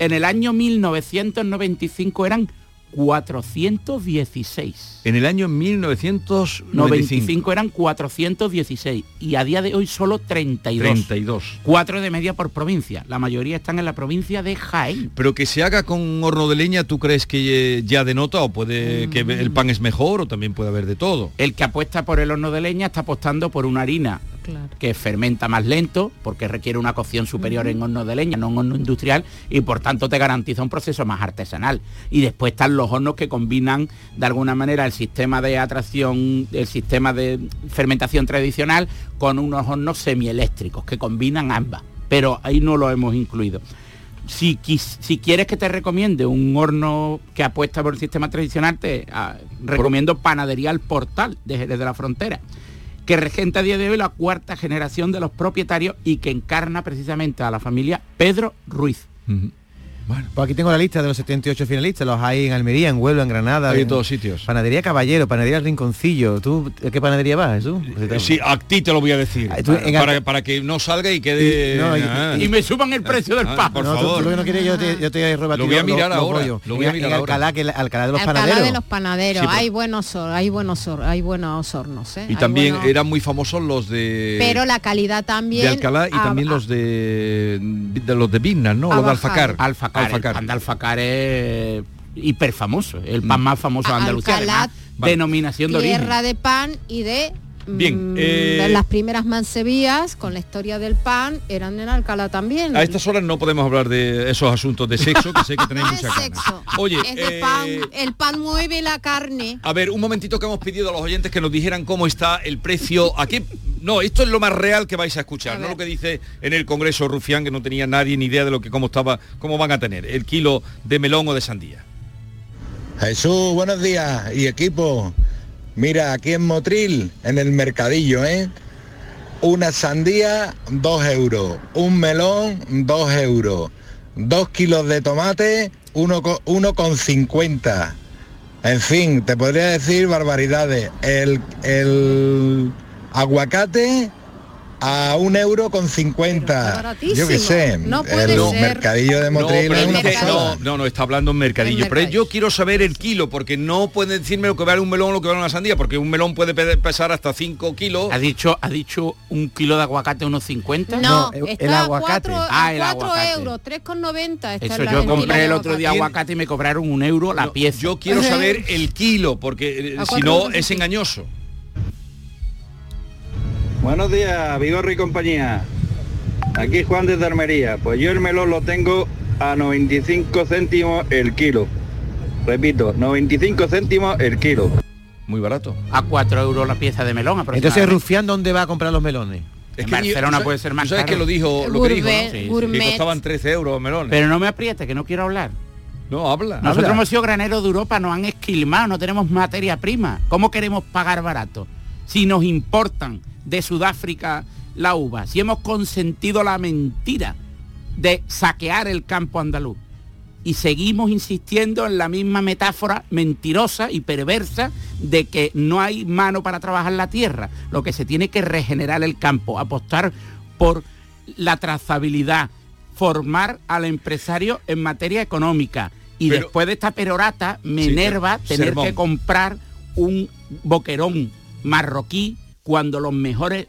En el año 1995 eran 416. En el año 1995. 95 eran 416 y a día de hoy solo 32. 32. Cuatro de media por provincia. La mayoría están en la provincia de Jaén. Pero que se haga con horno de leña, ¿tú crees que eh, ya denota o puede que Mm. el pan es mejor o también puede haber de todo? El que apuesta por el horno de leña está apostando por una harina que fermenta más lento porque requiere una cocción superior en horno de leña, no en horno industrial y por tanto te garantiza un proceso más artesanal. Y después están los hornos que combinan de alguna manera el sistema de atracción, el sistema de fermentación tradicional con unos hornos semieléctricos que combinan ambas. Pero ahí no lo hemos incluido. Si, si quieres que te recomiende un horno que apuesta por el sistema tradicional, te ah, recomiendo Panadería El Portal de Jerez de la Frontera, que regenta a día de hoy la cuarta generación de los propietarios y que encarna precisamente a la familia Pedro Ruiz. Pues aquí tengo la lista de los 78 finalistas, los hay en Almería, en Huelva, en Granada. Hay en todos sitios. Panadería Caballero, Panadería Rinconcillo. ¿Tú a qué panadería vas, Jesús? Eh, Sí, a ti te lo voy a decir. tú en para, Alca- para que no salga y quede... No, y- Ah. Y me suban el precio del Ah, pan. por No, tú- favor. tú lo que no quieres, yo te, yo te Lo voy a mirar ahora, lo voy a En- mirar en ahora. Alcalá, que Alcalá de los Alcalá panaderos. de los panaderos, Sí, pero- hay buenos hay buenos hay buenos hornos, ¿eh? Y Hay también buenos- eran muy famosos los de... pero la calidad también de Alcalá y también los de, de los de Vignas, ¿no? Los de. Alfacar. Alfacar, Alfacar. el pan de Alfacar es hiper famoso, el pan más famoso de Andalucía, Alcalá, además, denominación de origen. tierra de pan y de Bien, mm, eh, las primeras mansevías con la historia del pan eran en Alcalá también. A estas horas no podemos hablar de esos asuntos de sexo, que sé que tenéis mucha ganas. Sexo. Oye, es de eh, pan, el pan mueve la carne. A ver, un momentito que hemos pedido a los oyentes que nos dijeran cómo está el precio. Aquí, no, esto es lo más real que vais a escuchar, no lo que dice en el Congreso Rufián, que no tenía nadie ni idea de lo que cómo estaba, cómo van a tener el kilo de melón o de sandía. Jesús, buenos días y equipo. Mira, aquí en Motril, en el mercadillo, ¿eh? Una sandía, dos euros. Un melón, dos euros. Dos kilos de tomate, uno, co- uno con cincuenta. En fin, te podría decir barbaridades. El, el aguacate a un euro con cincuenta. Yo qué sé. No puede el ser. mercadillo de No, Motril es una no, no, no, está hablando en mercadillo. En Pero yo quiero saber el kilo, porque no pueden decirme lo que vale un melón o lo que vale una sandía, porque un melón puede pe- pesar hasta 5 kilos. ¿Ha dicho, ¿Ha dicho un kilo de aguacate unos 50? No, el- está el a aguacate. 4, Ah, el aguacate. euros, 3,90. está Eso yo compré el otro día aguacate. y me cobraron un euro la No, pieza. Yo quiero saber el kilo, porque eh, si cuatro no es engañoso. Buenos días, Vigorri y compañía. Aquí Juan desde Armería. Pues yo el melón lo tengo a 95 céntimos el kilo. Repito, 95 céntimos el kilo. Muy barato. A 4 euros la pieza de melón Entonces. Rufián, ¿dónde va a comprar los melones? En Barcelona ¿tú puede ser más sabes caro. que lo dijo, lo que dijo, ¿no? Sí. Que costaban 13 euros los melones. Pero no me apriete, que no quiero hablar. no, habla. Nosotros habla. hemos sido graneros de Europa, nos han esquilmado, no tenemos materia prima. ¿Cómo queremos pagar barato? Si nos importan de Sudáfrica la uva, si hemos consentido la mentira de saquear el campo andaluz y seguimos insistiendo en la misma metáfora mentirosa y perversa de que no hay mano para trabajar la tierra, lo que se tiene que regenerar el campo, apostar por la trazabilidad, formar al empresario en materia económica y Pero- después de esta perorata me Sí, enerva tener sermón. que comprar un boquerón marroquí cuando los mejores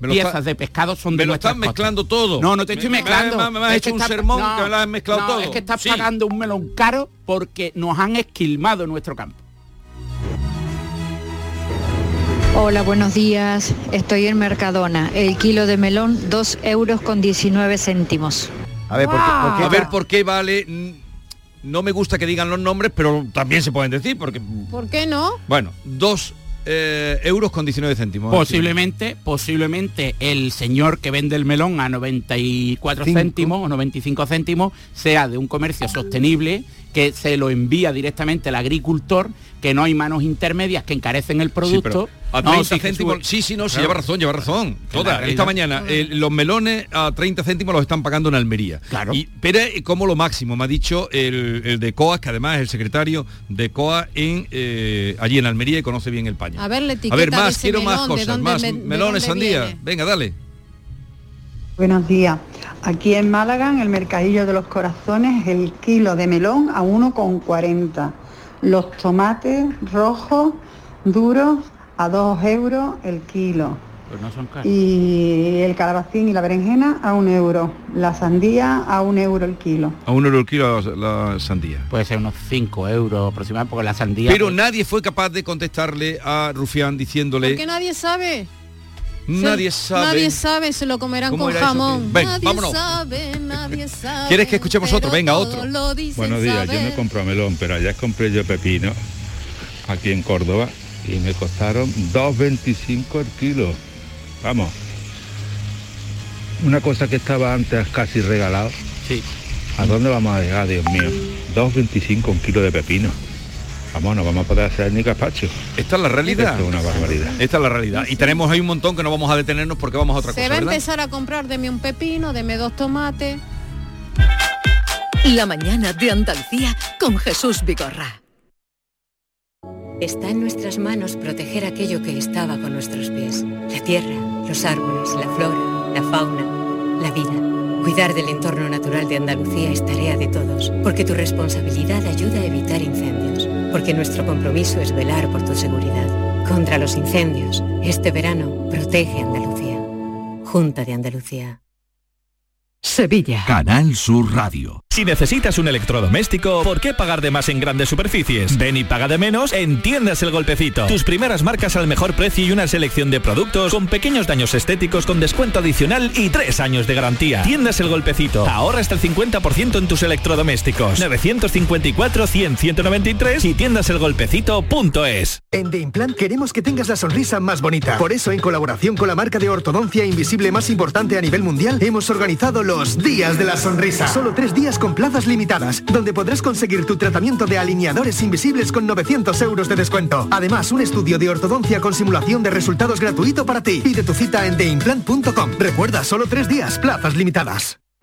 piezas está- de pescado son de me lo estás costas. mezclando todo. No, no te estoy Me- me- mezclando. me- me has Es hecho un estás- sermón que me lo has mezclado no, todo. Es que estás Sí. pagando un melón caro porque nos han esquilmado en nuestro campo. Hola, buenos días. Estoy en Mercadona. El kilo de melón, 2 euros con 19 céntimos. A ver, ¿por qué- por qué A ver por qué vale. mm, No me gusta que digan los nombres, pero también se pueden decir, porque. ¿Por qué no? Bueno, dos eh, euros con 19 céntimos. Posiblemente, posiblemente el señor que vende el melón a 94 Cinco. céntimos o 95 céntimos sea de un comercio sostenible que se lo envía directamente al agricultor, que no hay manos intermedias que encarecen el Sí, producto. pero a No, 30 sí, que céntimos. sube. Sí, sí, no, sí, Claro. lleva razón, lleva razón. Toda. Esta mañana eh, los melones a 30 céntimos los están pagando en Almería. Claro. Y, pero eh, como lo máximo, me ha dicho el, el de COA, que además es el secretario de COA en eh, allí en Almería y conoce bien el paño. A ver la etiqueta A ver, más, quiero más melón, cosas, más me- melones, sandía. viene. Venga, dale. Buenos días. Aquí en Málaga, en el Mercadillo de los Corazones, el kilo de melón a 1,40. Los tomates rojos duros a 2 euros el kilo. Pues no son caros. Y el calabacín y la berenjena a 1 euro. La sandía a 1 euro el kilo. A un euro el kilo la, la sandía. Puede ser unos 5 euros aproximadamente, porque la sandía... Pero pues, nadie fue capaz de contestarle a Rufián diciéndole... Porque nadie sabe. Nadie sabe. Nadie sabe, se lo comerán ¿Cómo con jamón. Ven, nadie vámonos. sabe, nadie sabe. ¿Quieres que escuchemos otro? Venga, otro. Buenos días, yo no compro melón, pero allá compré yo pepino, aquí en Córdoba, y me costaron 2,25 el kilo. Vamos. Una cosa que estaba antes casi regalado. Sí. ¿A dónde vamos a llegar, Dios mío? 2,25 un kilo de pepino. Vamos, no vamos a poder hacer ni gazpacho. Esta es la realidad. Esto es una barbaridad. Esta es la realidad. Y tenemos ahí un montón que no vamos a detenernos porque vamos a otra Se cosa, va a ¿verdad? empezar a comprar, deme un pepino, deme dos tomates. La mañana de Andalucía con Jesús Vigorra. Está en nuestras manos proteger aquello que estaba con nuestros pies. La tierra, los árboles, la flora, la fauna, la vida. Cuidar del entorno natural de Andalucía es tarea de todos, porque tu responsabilidad ayuda a evitar incendios, porque nuestro compromiso es velar por tu seguridad. Contra los incendios, este verano, protege Andalucía. Junta de Andalucía. Sevilla. Canal Sur Radio. Si necesitas un electrodoméstico, ¿por qué pagar de más en grandes superficies? Ven y paga de menos en Tiendas El Golpecito. Tus primeras marcas al mejor precio y una selección de productos con pequeños daños estéticos con descuento adicional y tres años de garantía. Tiendas El Golpecito. Ahorra hasta el 50% en tus electrodomésticos. 954-100-193 y tiendaselgolpecito.es. En The Implant queremos que tengas la sonrisa más bonita. Por eso, en colaboración con la marca de ortodoncia invisible más importante a nivel mundial, hemos organizado los Días de la Sonrisa. Solo tres días con plazas limitadas, donde podrás conseguir tu tratamiento de alineadores invisibles con 900 euros de descuento. Además, un estudio de ortodoncia con simulación de resultados gratuito para ti. Pide tu cita en theimplant.com. Recuerda, solo tres días, plazas limitadas.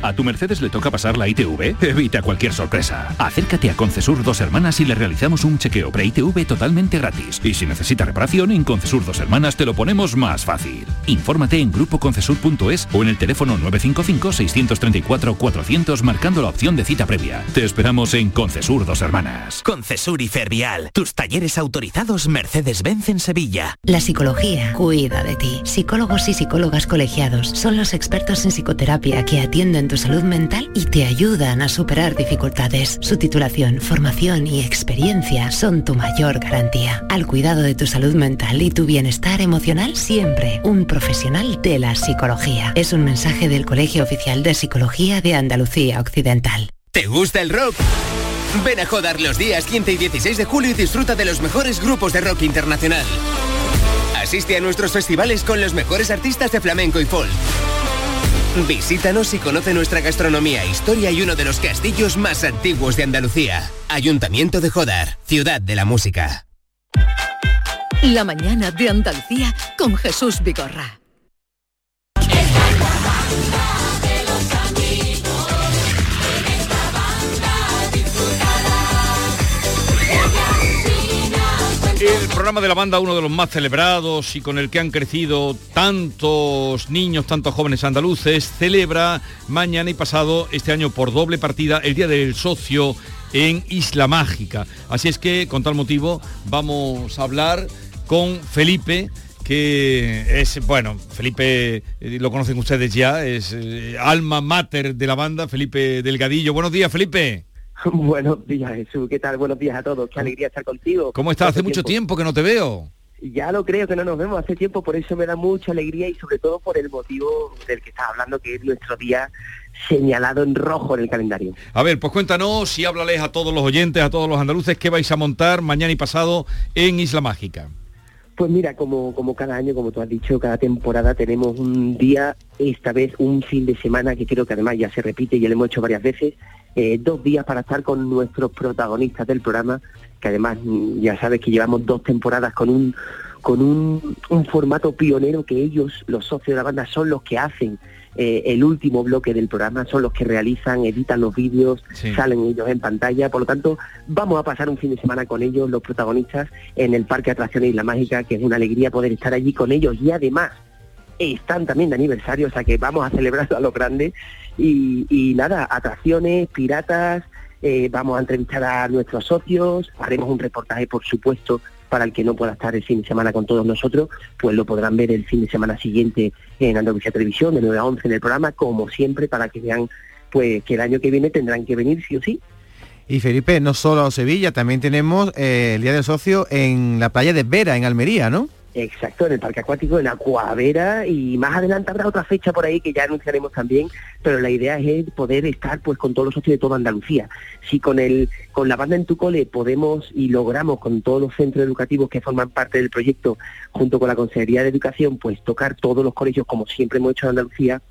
¿A tu Mercedes le toca pasar la ITV? Evita cualquier sorpresa. Acércate a Concesur Dos Hermanas y le realizamos un chequeo pre-ITV totalmente gratis. Y si necesita reparación, en Concesur Dos Hermanas te lo ponemos más fácil. Infórmate en grupoconcesur.es o en el teléfono 955-634-400 marcando la opción de cita previa. Te esperamos en Concesur Dos Hermanas. Concesur y Fervial, tus talleres autorizados Mercedes-Benz en Sevilla. La psicología cuida de ti. Psicólogos y psicólogas colegiados son los expertos en psicoterapia que atienden tu salud mental y te ayudan a superar dificultades. Su titulación, formación y experiencia son tu mayor garantía. Al cuidado de tu salud mental y tu bienestar emocional, siempre un profesional de la psicología. Es un mensaje del Colegio Oficial de Psicología de Andalucía Occidental. ¿Te gusta el rock? Ven a Jodar los días 15 y 16 de julio y disfruta de los mejores grupos de rock internacional. Asiste a nuestros festivales con los mejores artistas de flamenco y folk. Visítanos y conoce nuestra gastronomía, historia y uno de los castillos más antiguos de Andalucía. Ayuntamiento de Jodar, ciudad de la música. La mañana de Andalucía con Jesús Vigorra. El programa de la banda, uno de los más celebrados y con el que han crecido tantos niños, tantos jóvenes andaluces, celebra mañana y pasado este año por doble partida el Día del Socio en Isla Mágica. Así es que, con tal motivo, vamos a hablar con Felipe, que es, bueno, Felipe, eh, lo conocen ustedes ya, es eh, alma mater de la banda, Felipe Delgadillo. Buenos días, Felipe. Buenos días, Jesús. ¿Qué tal? Buenos días a todos. Qué alegría estar contigo. ¿Cómo estás? Hace mucho tiempo que no te veo. Ya lo creo que no nos vemos hace tiempo, por eso me da mucha alegría y sobre todo por el motivo del que estás hablando, que es nuestro día señalado en rojo en el calendario. A ver, pues cuéntanos y háblales a todos los oyentes, a todos los andaluces, qué vais a montar mañana y pasado en Isla Mágica. Pues mira, como, como cada año, como tú has dicho, cada temporada tenemos un día, esta vez un fin de semana que creo que además ya se repite y ya lo hemos hecho varias veces, eh, dos días para estar con nuestros protagonistas del programa, que además mm, ya sabes que llevamos dos temporadas con un con un formato pionero que ellos, los socios de la banda, son los que hacen eh, el último bloque del programa, son los que realizan, editan los vídeos, Sí. salen ellos en pantalla, por lo tanto vamos a pasar un fin de semana con ellos, los protagonistas, en el Parque de Atracciones Isla Mágica, que es una alegría poder estar allí con ellos. Y además están también de aniversario, o sea que vamos a celebrarlo a lo grande y, y nada, atracciones, piratas, eh, vamos a entrevistar a nuestros socios, haremos un reportaje por supuesto para el que no pueda estar el fin de semana con todos nosotros, pues lo podrán ver el fin de semana siguiente en Andalucía Televisión, de 9 a 11 en el programa, como siempre, para que vean pues que el año que viene tendrán que venir sí o sí. Y Felipe, no solo Sevilla, también tenemos eh, el Día del Socio en la playa de Vera, en Almería, ¿no? Exacto, en el parque acuático, en Acuavera y más adelante habrá otra fecha por ahí que ya anunciaremos también, pero la idea es poder estar pues con todos los socios de toda Andalucía. Si con el con la banda en tu cole podemos y logramos con todos los centros educativos que forman parte del proyecto junto con la Consejería de Educación pues tocar todos los colegios como siempre hemos hecho en Andalucía,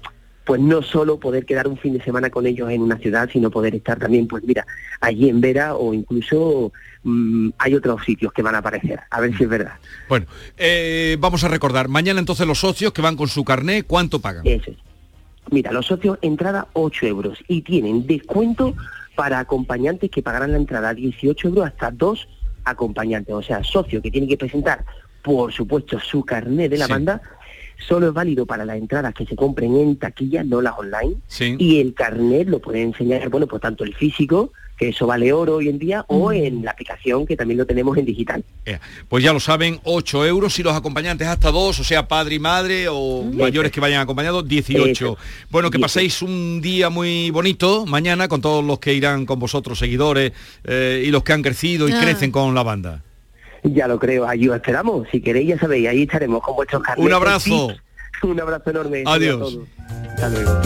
pues no solo poder quedar un fin de semana con ellos en una ciudad, sino poder estar también, pues mira, allí en Vera o incluso mm, hay otros sitios que van a aparecer, a ver si es verdad. Bueno, eh, vamos a recordar, mañana entonces los socios que van con su carné, ¿cuánto pagan? Eso es. Mira, los socios entrada 8 euros y tienen descuento para acompañantes que pagarán la entrada 18 euros hasta dos acompañantes. O sea, socio que tiene que presentar, por supuesto, su carné de la Sí. banda, solo es válido para las entradas que se compren en taquilla, no las online. Sí. Y el carnet lo pueden enseñar, bueno, pues tanto el físico, que eso vale oro hoy en día, o en la aplicación que también lo tenemos en digital. Eh, Pues ya lo saben, 8 euros y los acompañantes hasta dos, o sea, padre y madre o mayores que vayan acompañados, 18. Eso. Bueno, que 18. paséis un día muy bonito mañana con todos los que irán con vosotros, seguidores, eh, y los que han crecido y Ah. crecen con la banda. Ya lo creo, ahí os esperamos. Si queréis, ya sabéis, ahí estaremos con vuestros carnets. Un abrazo. Un abrazo enorme. Adiós. Hasta luego.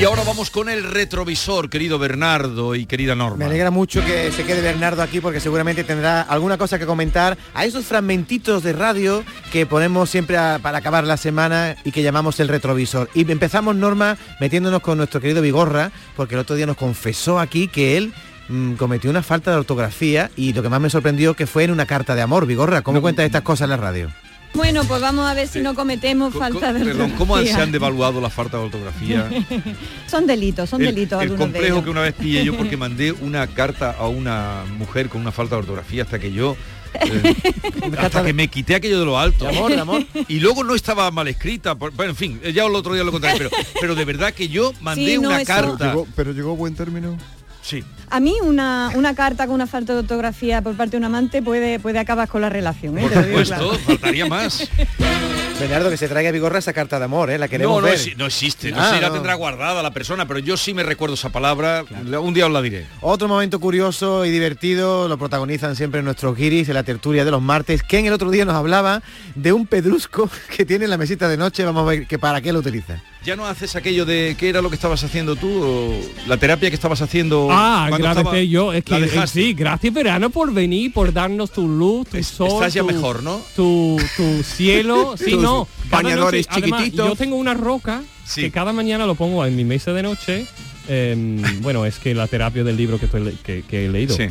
Y ahora vamos con el retrovisor, querido Bernardo y querida Me Norma. alegra mucho que se quede Bernardo aquí porque seguramente tendrá alguna cosa que comentar a esos fragmentitos de radio que ponemos siempre a- para acabar la semana y que llamamos el retrovisor. Y empezamos, Norma, metiéndonos con nuestro querido Vigorra, porque el otro día nos confesó aquí que él mm, cometió una falta de ortografía y lo que más me sorprendió que fue en una carta de amor. Vigorra, ¿cómo cuentas estas cosas en la radio? Bueno, pues vamos a ver si no cometemos falta de Perdón, ¿cómo se han devaluado la falta de ortografía? Son delitos, son el, delitos el de complejo ellos. que una vez pillé yo porque mandé una carta a una mujer con una falta de ortografía hasta que yo eh, hasta que me quité aquello de lo alto De amor, de amor. y luego no estaba mal escrita por- bueno en fin ya el otro día lo contaré pero, pero de verdad que yo mandé Sí, no, una eso- carta pero llegó a buen término. Sí A mí una, una carta con una falta de ortografía por parte de un amante puede, puede acabar con la relación. ¿eh? Digo claro. faltaría más Bernardo, que se traiga a Vigorra esa carta de amor, ¿eh? La queremos no no, ver. no existe no Ah, sé la no. tendrá guardada la persona pero yo sí me recuerdo esa palabra un día os la diré Otro momento curioso y divertido lo protagonizan siempre nuestros guiris en la tertulia de los martes, que en el otro día nos hablaba de un pedrusco que tiene en la mesita de noche, vamos a ver que para qué lo utiliza. ya no haces aquello de qué era lo que estabas haciendo tú o la terapia que estabas haciendo Ah, estaba- yo. Es que eh, sí, gracias verano por venir, por darnos tu luz, tu sol. estás ya tu- mejor, ¿no? Tu, tu cielo. sí, Tus no. bañadores noche- además, chiquititos. Yo tengo una roca que cada mañana lo pongo en mi mesa de noche. em, bueno, es que la terapia del libro que, estoy que, que he leído. Sí.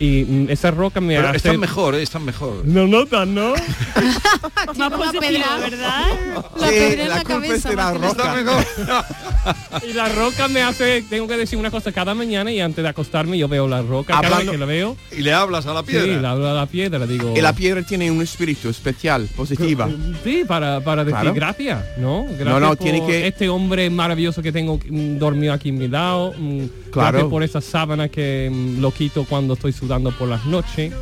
Y mm, esa roca me Pero hace... están mejor, ¿eh? están mejor. No notan, ¿no? Más positivo, ¿verdad? La Sí, pedra en la la culpa cabeza, es de la roca. nada. Y la roca me hace, tengo que decir una cosa cada mañana y antes de acostarme yo veo la roca, cada vez Hablando- que la veo. Y le hablas a la Sí, piedra. le hablo a la piedra, digo. Y la piedra tiene un espíritu especial, positiva. Sí, para, para decir Claro. gracias, ¿no? Gracias No, no, por tiene que- este hombre maravilloso que tengo mm, dormido aquí en mi lado. mm, Claro. Gracias por esa sábana que mm, lo quito cuando estoy sudando por las noches.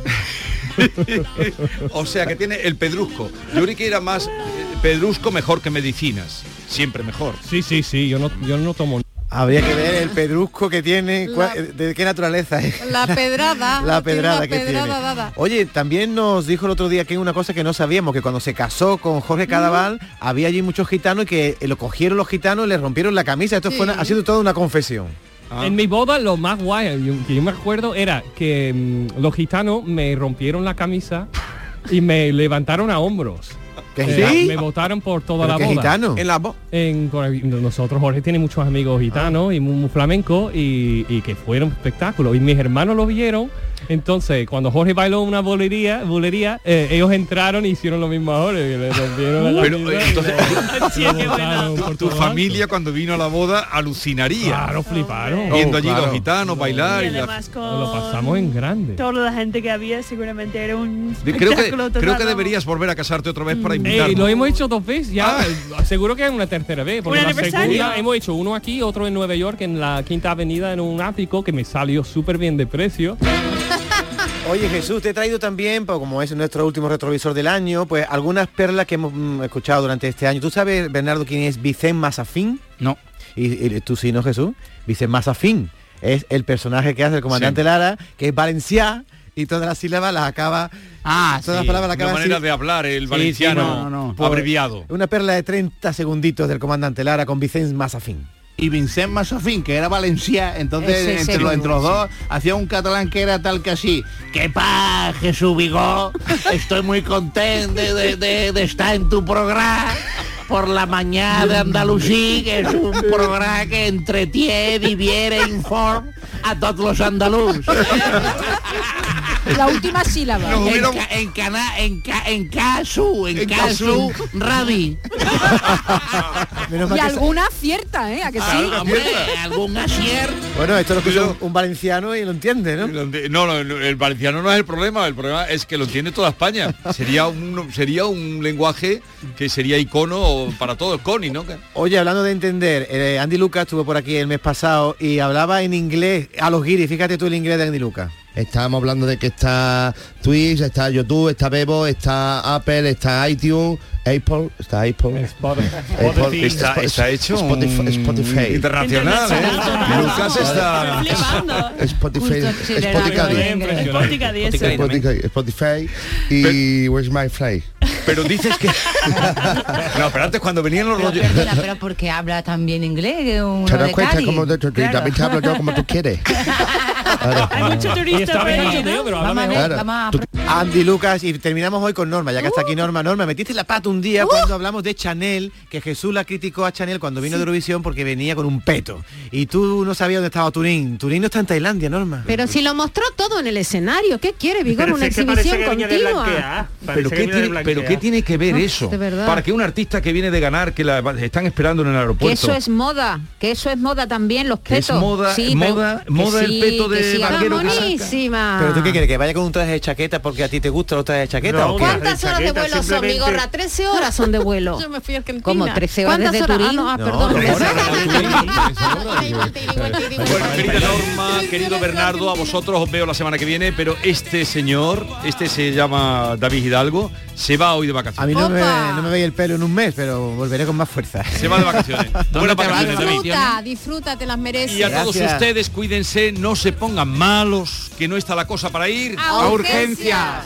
o sea que tiene el pedrusco. Yo que era más eh, pedrusco mejor que medicinas. Siempre mejor. Sí, sí, sí, yo no, yo no tomo. Habría que ver el pedrusco que tiene, La- cuál- de qué naturaleza es. La pedrada. La tiene pedrada que pedrada tiene. dada. Oye, también nos dijo el otro día que hay una cosa que no sabíamos, que cuando se casó con Jorge Cadaval, había allí muchos gitanos y que lo cogieron los gitanos y le rompieron la camisa. Esto fue una- ha sido toda una confesión. Ah. En mi boda lo más guay yo- que yo me acuerdo era que mm, los gitanos me rompieron la camisa y me levantaron a hombros. ¿Qué Eh, ¿Sí? Me votaron por toda ¿Pero la qué boda. gitano? En la bo- En, nosotros, Jorge tiene muchos amigos gitanos y muy, muy flamencos y, y que fueron espectáculos. Y mis hermanos lo vieron. Entonces, cuando Jorge bailó una bolería, bolería eh, ellos entraron y hicieron lo mismo a Jorge. que le rompieron la Pero, camisa eh, y entonces, le- le botaron por Tu familia cuando vino a la boda alucinaría. Claro, fliparon. Viendo Oh, allí claro. los gitanos bailar Y y la- además con Lo pasamos en grande. toda la gente que había seguramente era un Creo que, espectáculo creo total, que deberías volver a casarte otra vez para Eh, invitarnos. lo hemos hecho dos veces ya. eh, Seguro que es una tercera vez. Porque ¿Un la aniversario? segunda hemos hecho uno aquí, otro en Nueva York, en la Quinta Avenida, en un ático que me salió súper bien de precio. Oye Jesús, te he traído también, pues, como es nuestro último retrovisor del año, pues algunas perlas que hemos mm, escuchado durante este año. ¿Tú sabes, Bernardo, quién es Vicente Mazafín? No. Y, y tú sí, ¿no, Jesús? Vicente Mazafín es el personaje que hace el comandante Lara, que es Valenciá y todas las sílabas las acaba... Ah, todas las Sí, palabras las una acaba manera así. de hablar, el Sí, valenciano sí, no, no, no. abreviado. Una perla de 30 segunditos del comandante Lara con Vicente Mazafín. Y Vincent Massafín, que era valencià, entonces Ese, entre, los, sí. entre los dos hacía un catalán que era tal que así. ¡Qué pa, Jesús Vigó! Estoy muy contento de, de- de- de estar en tu programa por la mañana de Andalusí, que es un programa que entretiene, diviere, informa a todos los andaluces. La última sílaba. En, ca- en, cana- en, ca- en casu, en, En casu, casu. radi. Y alguna acierta, ¿eh? ¿A que sí? algún asier. Bueno, esto lo escucha un valenciano y lo entiende, ¿no? No, no, no, el valenciano no es el problema, el problema es que lo entiende toda España. Sería un, sería un lenguaje que sería icono para todos, Connie, ¿no? Oye, hablando de entender, eh, Andy Lucas estuvo por aquí el mes pasado y hablaba en inglés a los guiris. Fíjate tú el inglés de Andy Lucas. Estábamos hablando de que está Twitch, está YouTube, está Bebo, está Apple, está iTunes, Apple, está Apple. Apple, Está, está hecho Spotify, un- Spotify. internacional, ¿eh? Lucas está... Spotify, Spotify, Spotify. Spotify, Spotify y Where's My Fly. Pero dices que... no, pero antes cuando venían los rollos... Pero porque habla también inglés, uno Te das de cuenta Cádiz. como de, Claro. también te hablo yo como tú quieres. Hay. Andy Lucas y terminamos hoy con Norma, ya que está aquí Norma. Norma, metiste la pata un día cuando hablamos de Chanel, que Jesús la criticó a Chanel cuando vino de Eurovisión porque venía con un peto. Y tú no sabías dónde estaba Turín. Turín no está en Tailandia, Norma. Pero si lo mostró todo en el escenario, ¿qué quiere, Vigor? Pero Una exhibición de continua. blanquear. Pero ¿qué, tiene, pero ¿qué tiene que ver No, eso? de verdad. Para que un artista que viene de ganar, que la están esperando en el Que aeropuerto... eso es moda, que eso es moda también, los petos. moda- Sí, moda- pero- moda el sí, peto que de sí, vaquero que. Buenísima. ¿Pero tú qué quieres? ¿Que vaya con un traje de chaqueta porque a ti te gustan los trajes de chaqueta? o qué? ¿Cuántas horas de vuelo son, mi gorra? 13 horas son de vuelo. Yo me fui a Argentina. ¿Cómo? 13 horas ¿Cuántas desde horas? Ah, Turín? no, ah, No, perdón. Bueno, querida Norma, querido Bernardo, a vosotros os veo la semana que viene, pero este señor, este se llama David Hidalgo, se va hoy de A vacaciones. mí no me, no me veis el pelo en un mes, pero volveré con más fuerza. Se va de vacaciones. Buenas vacaciones, David. Disfruta, disfruta, te las mereces. Y a todos ustedes, cuídense, no se pongan malos, que no está la cosa para ir a, urgencias.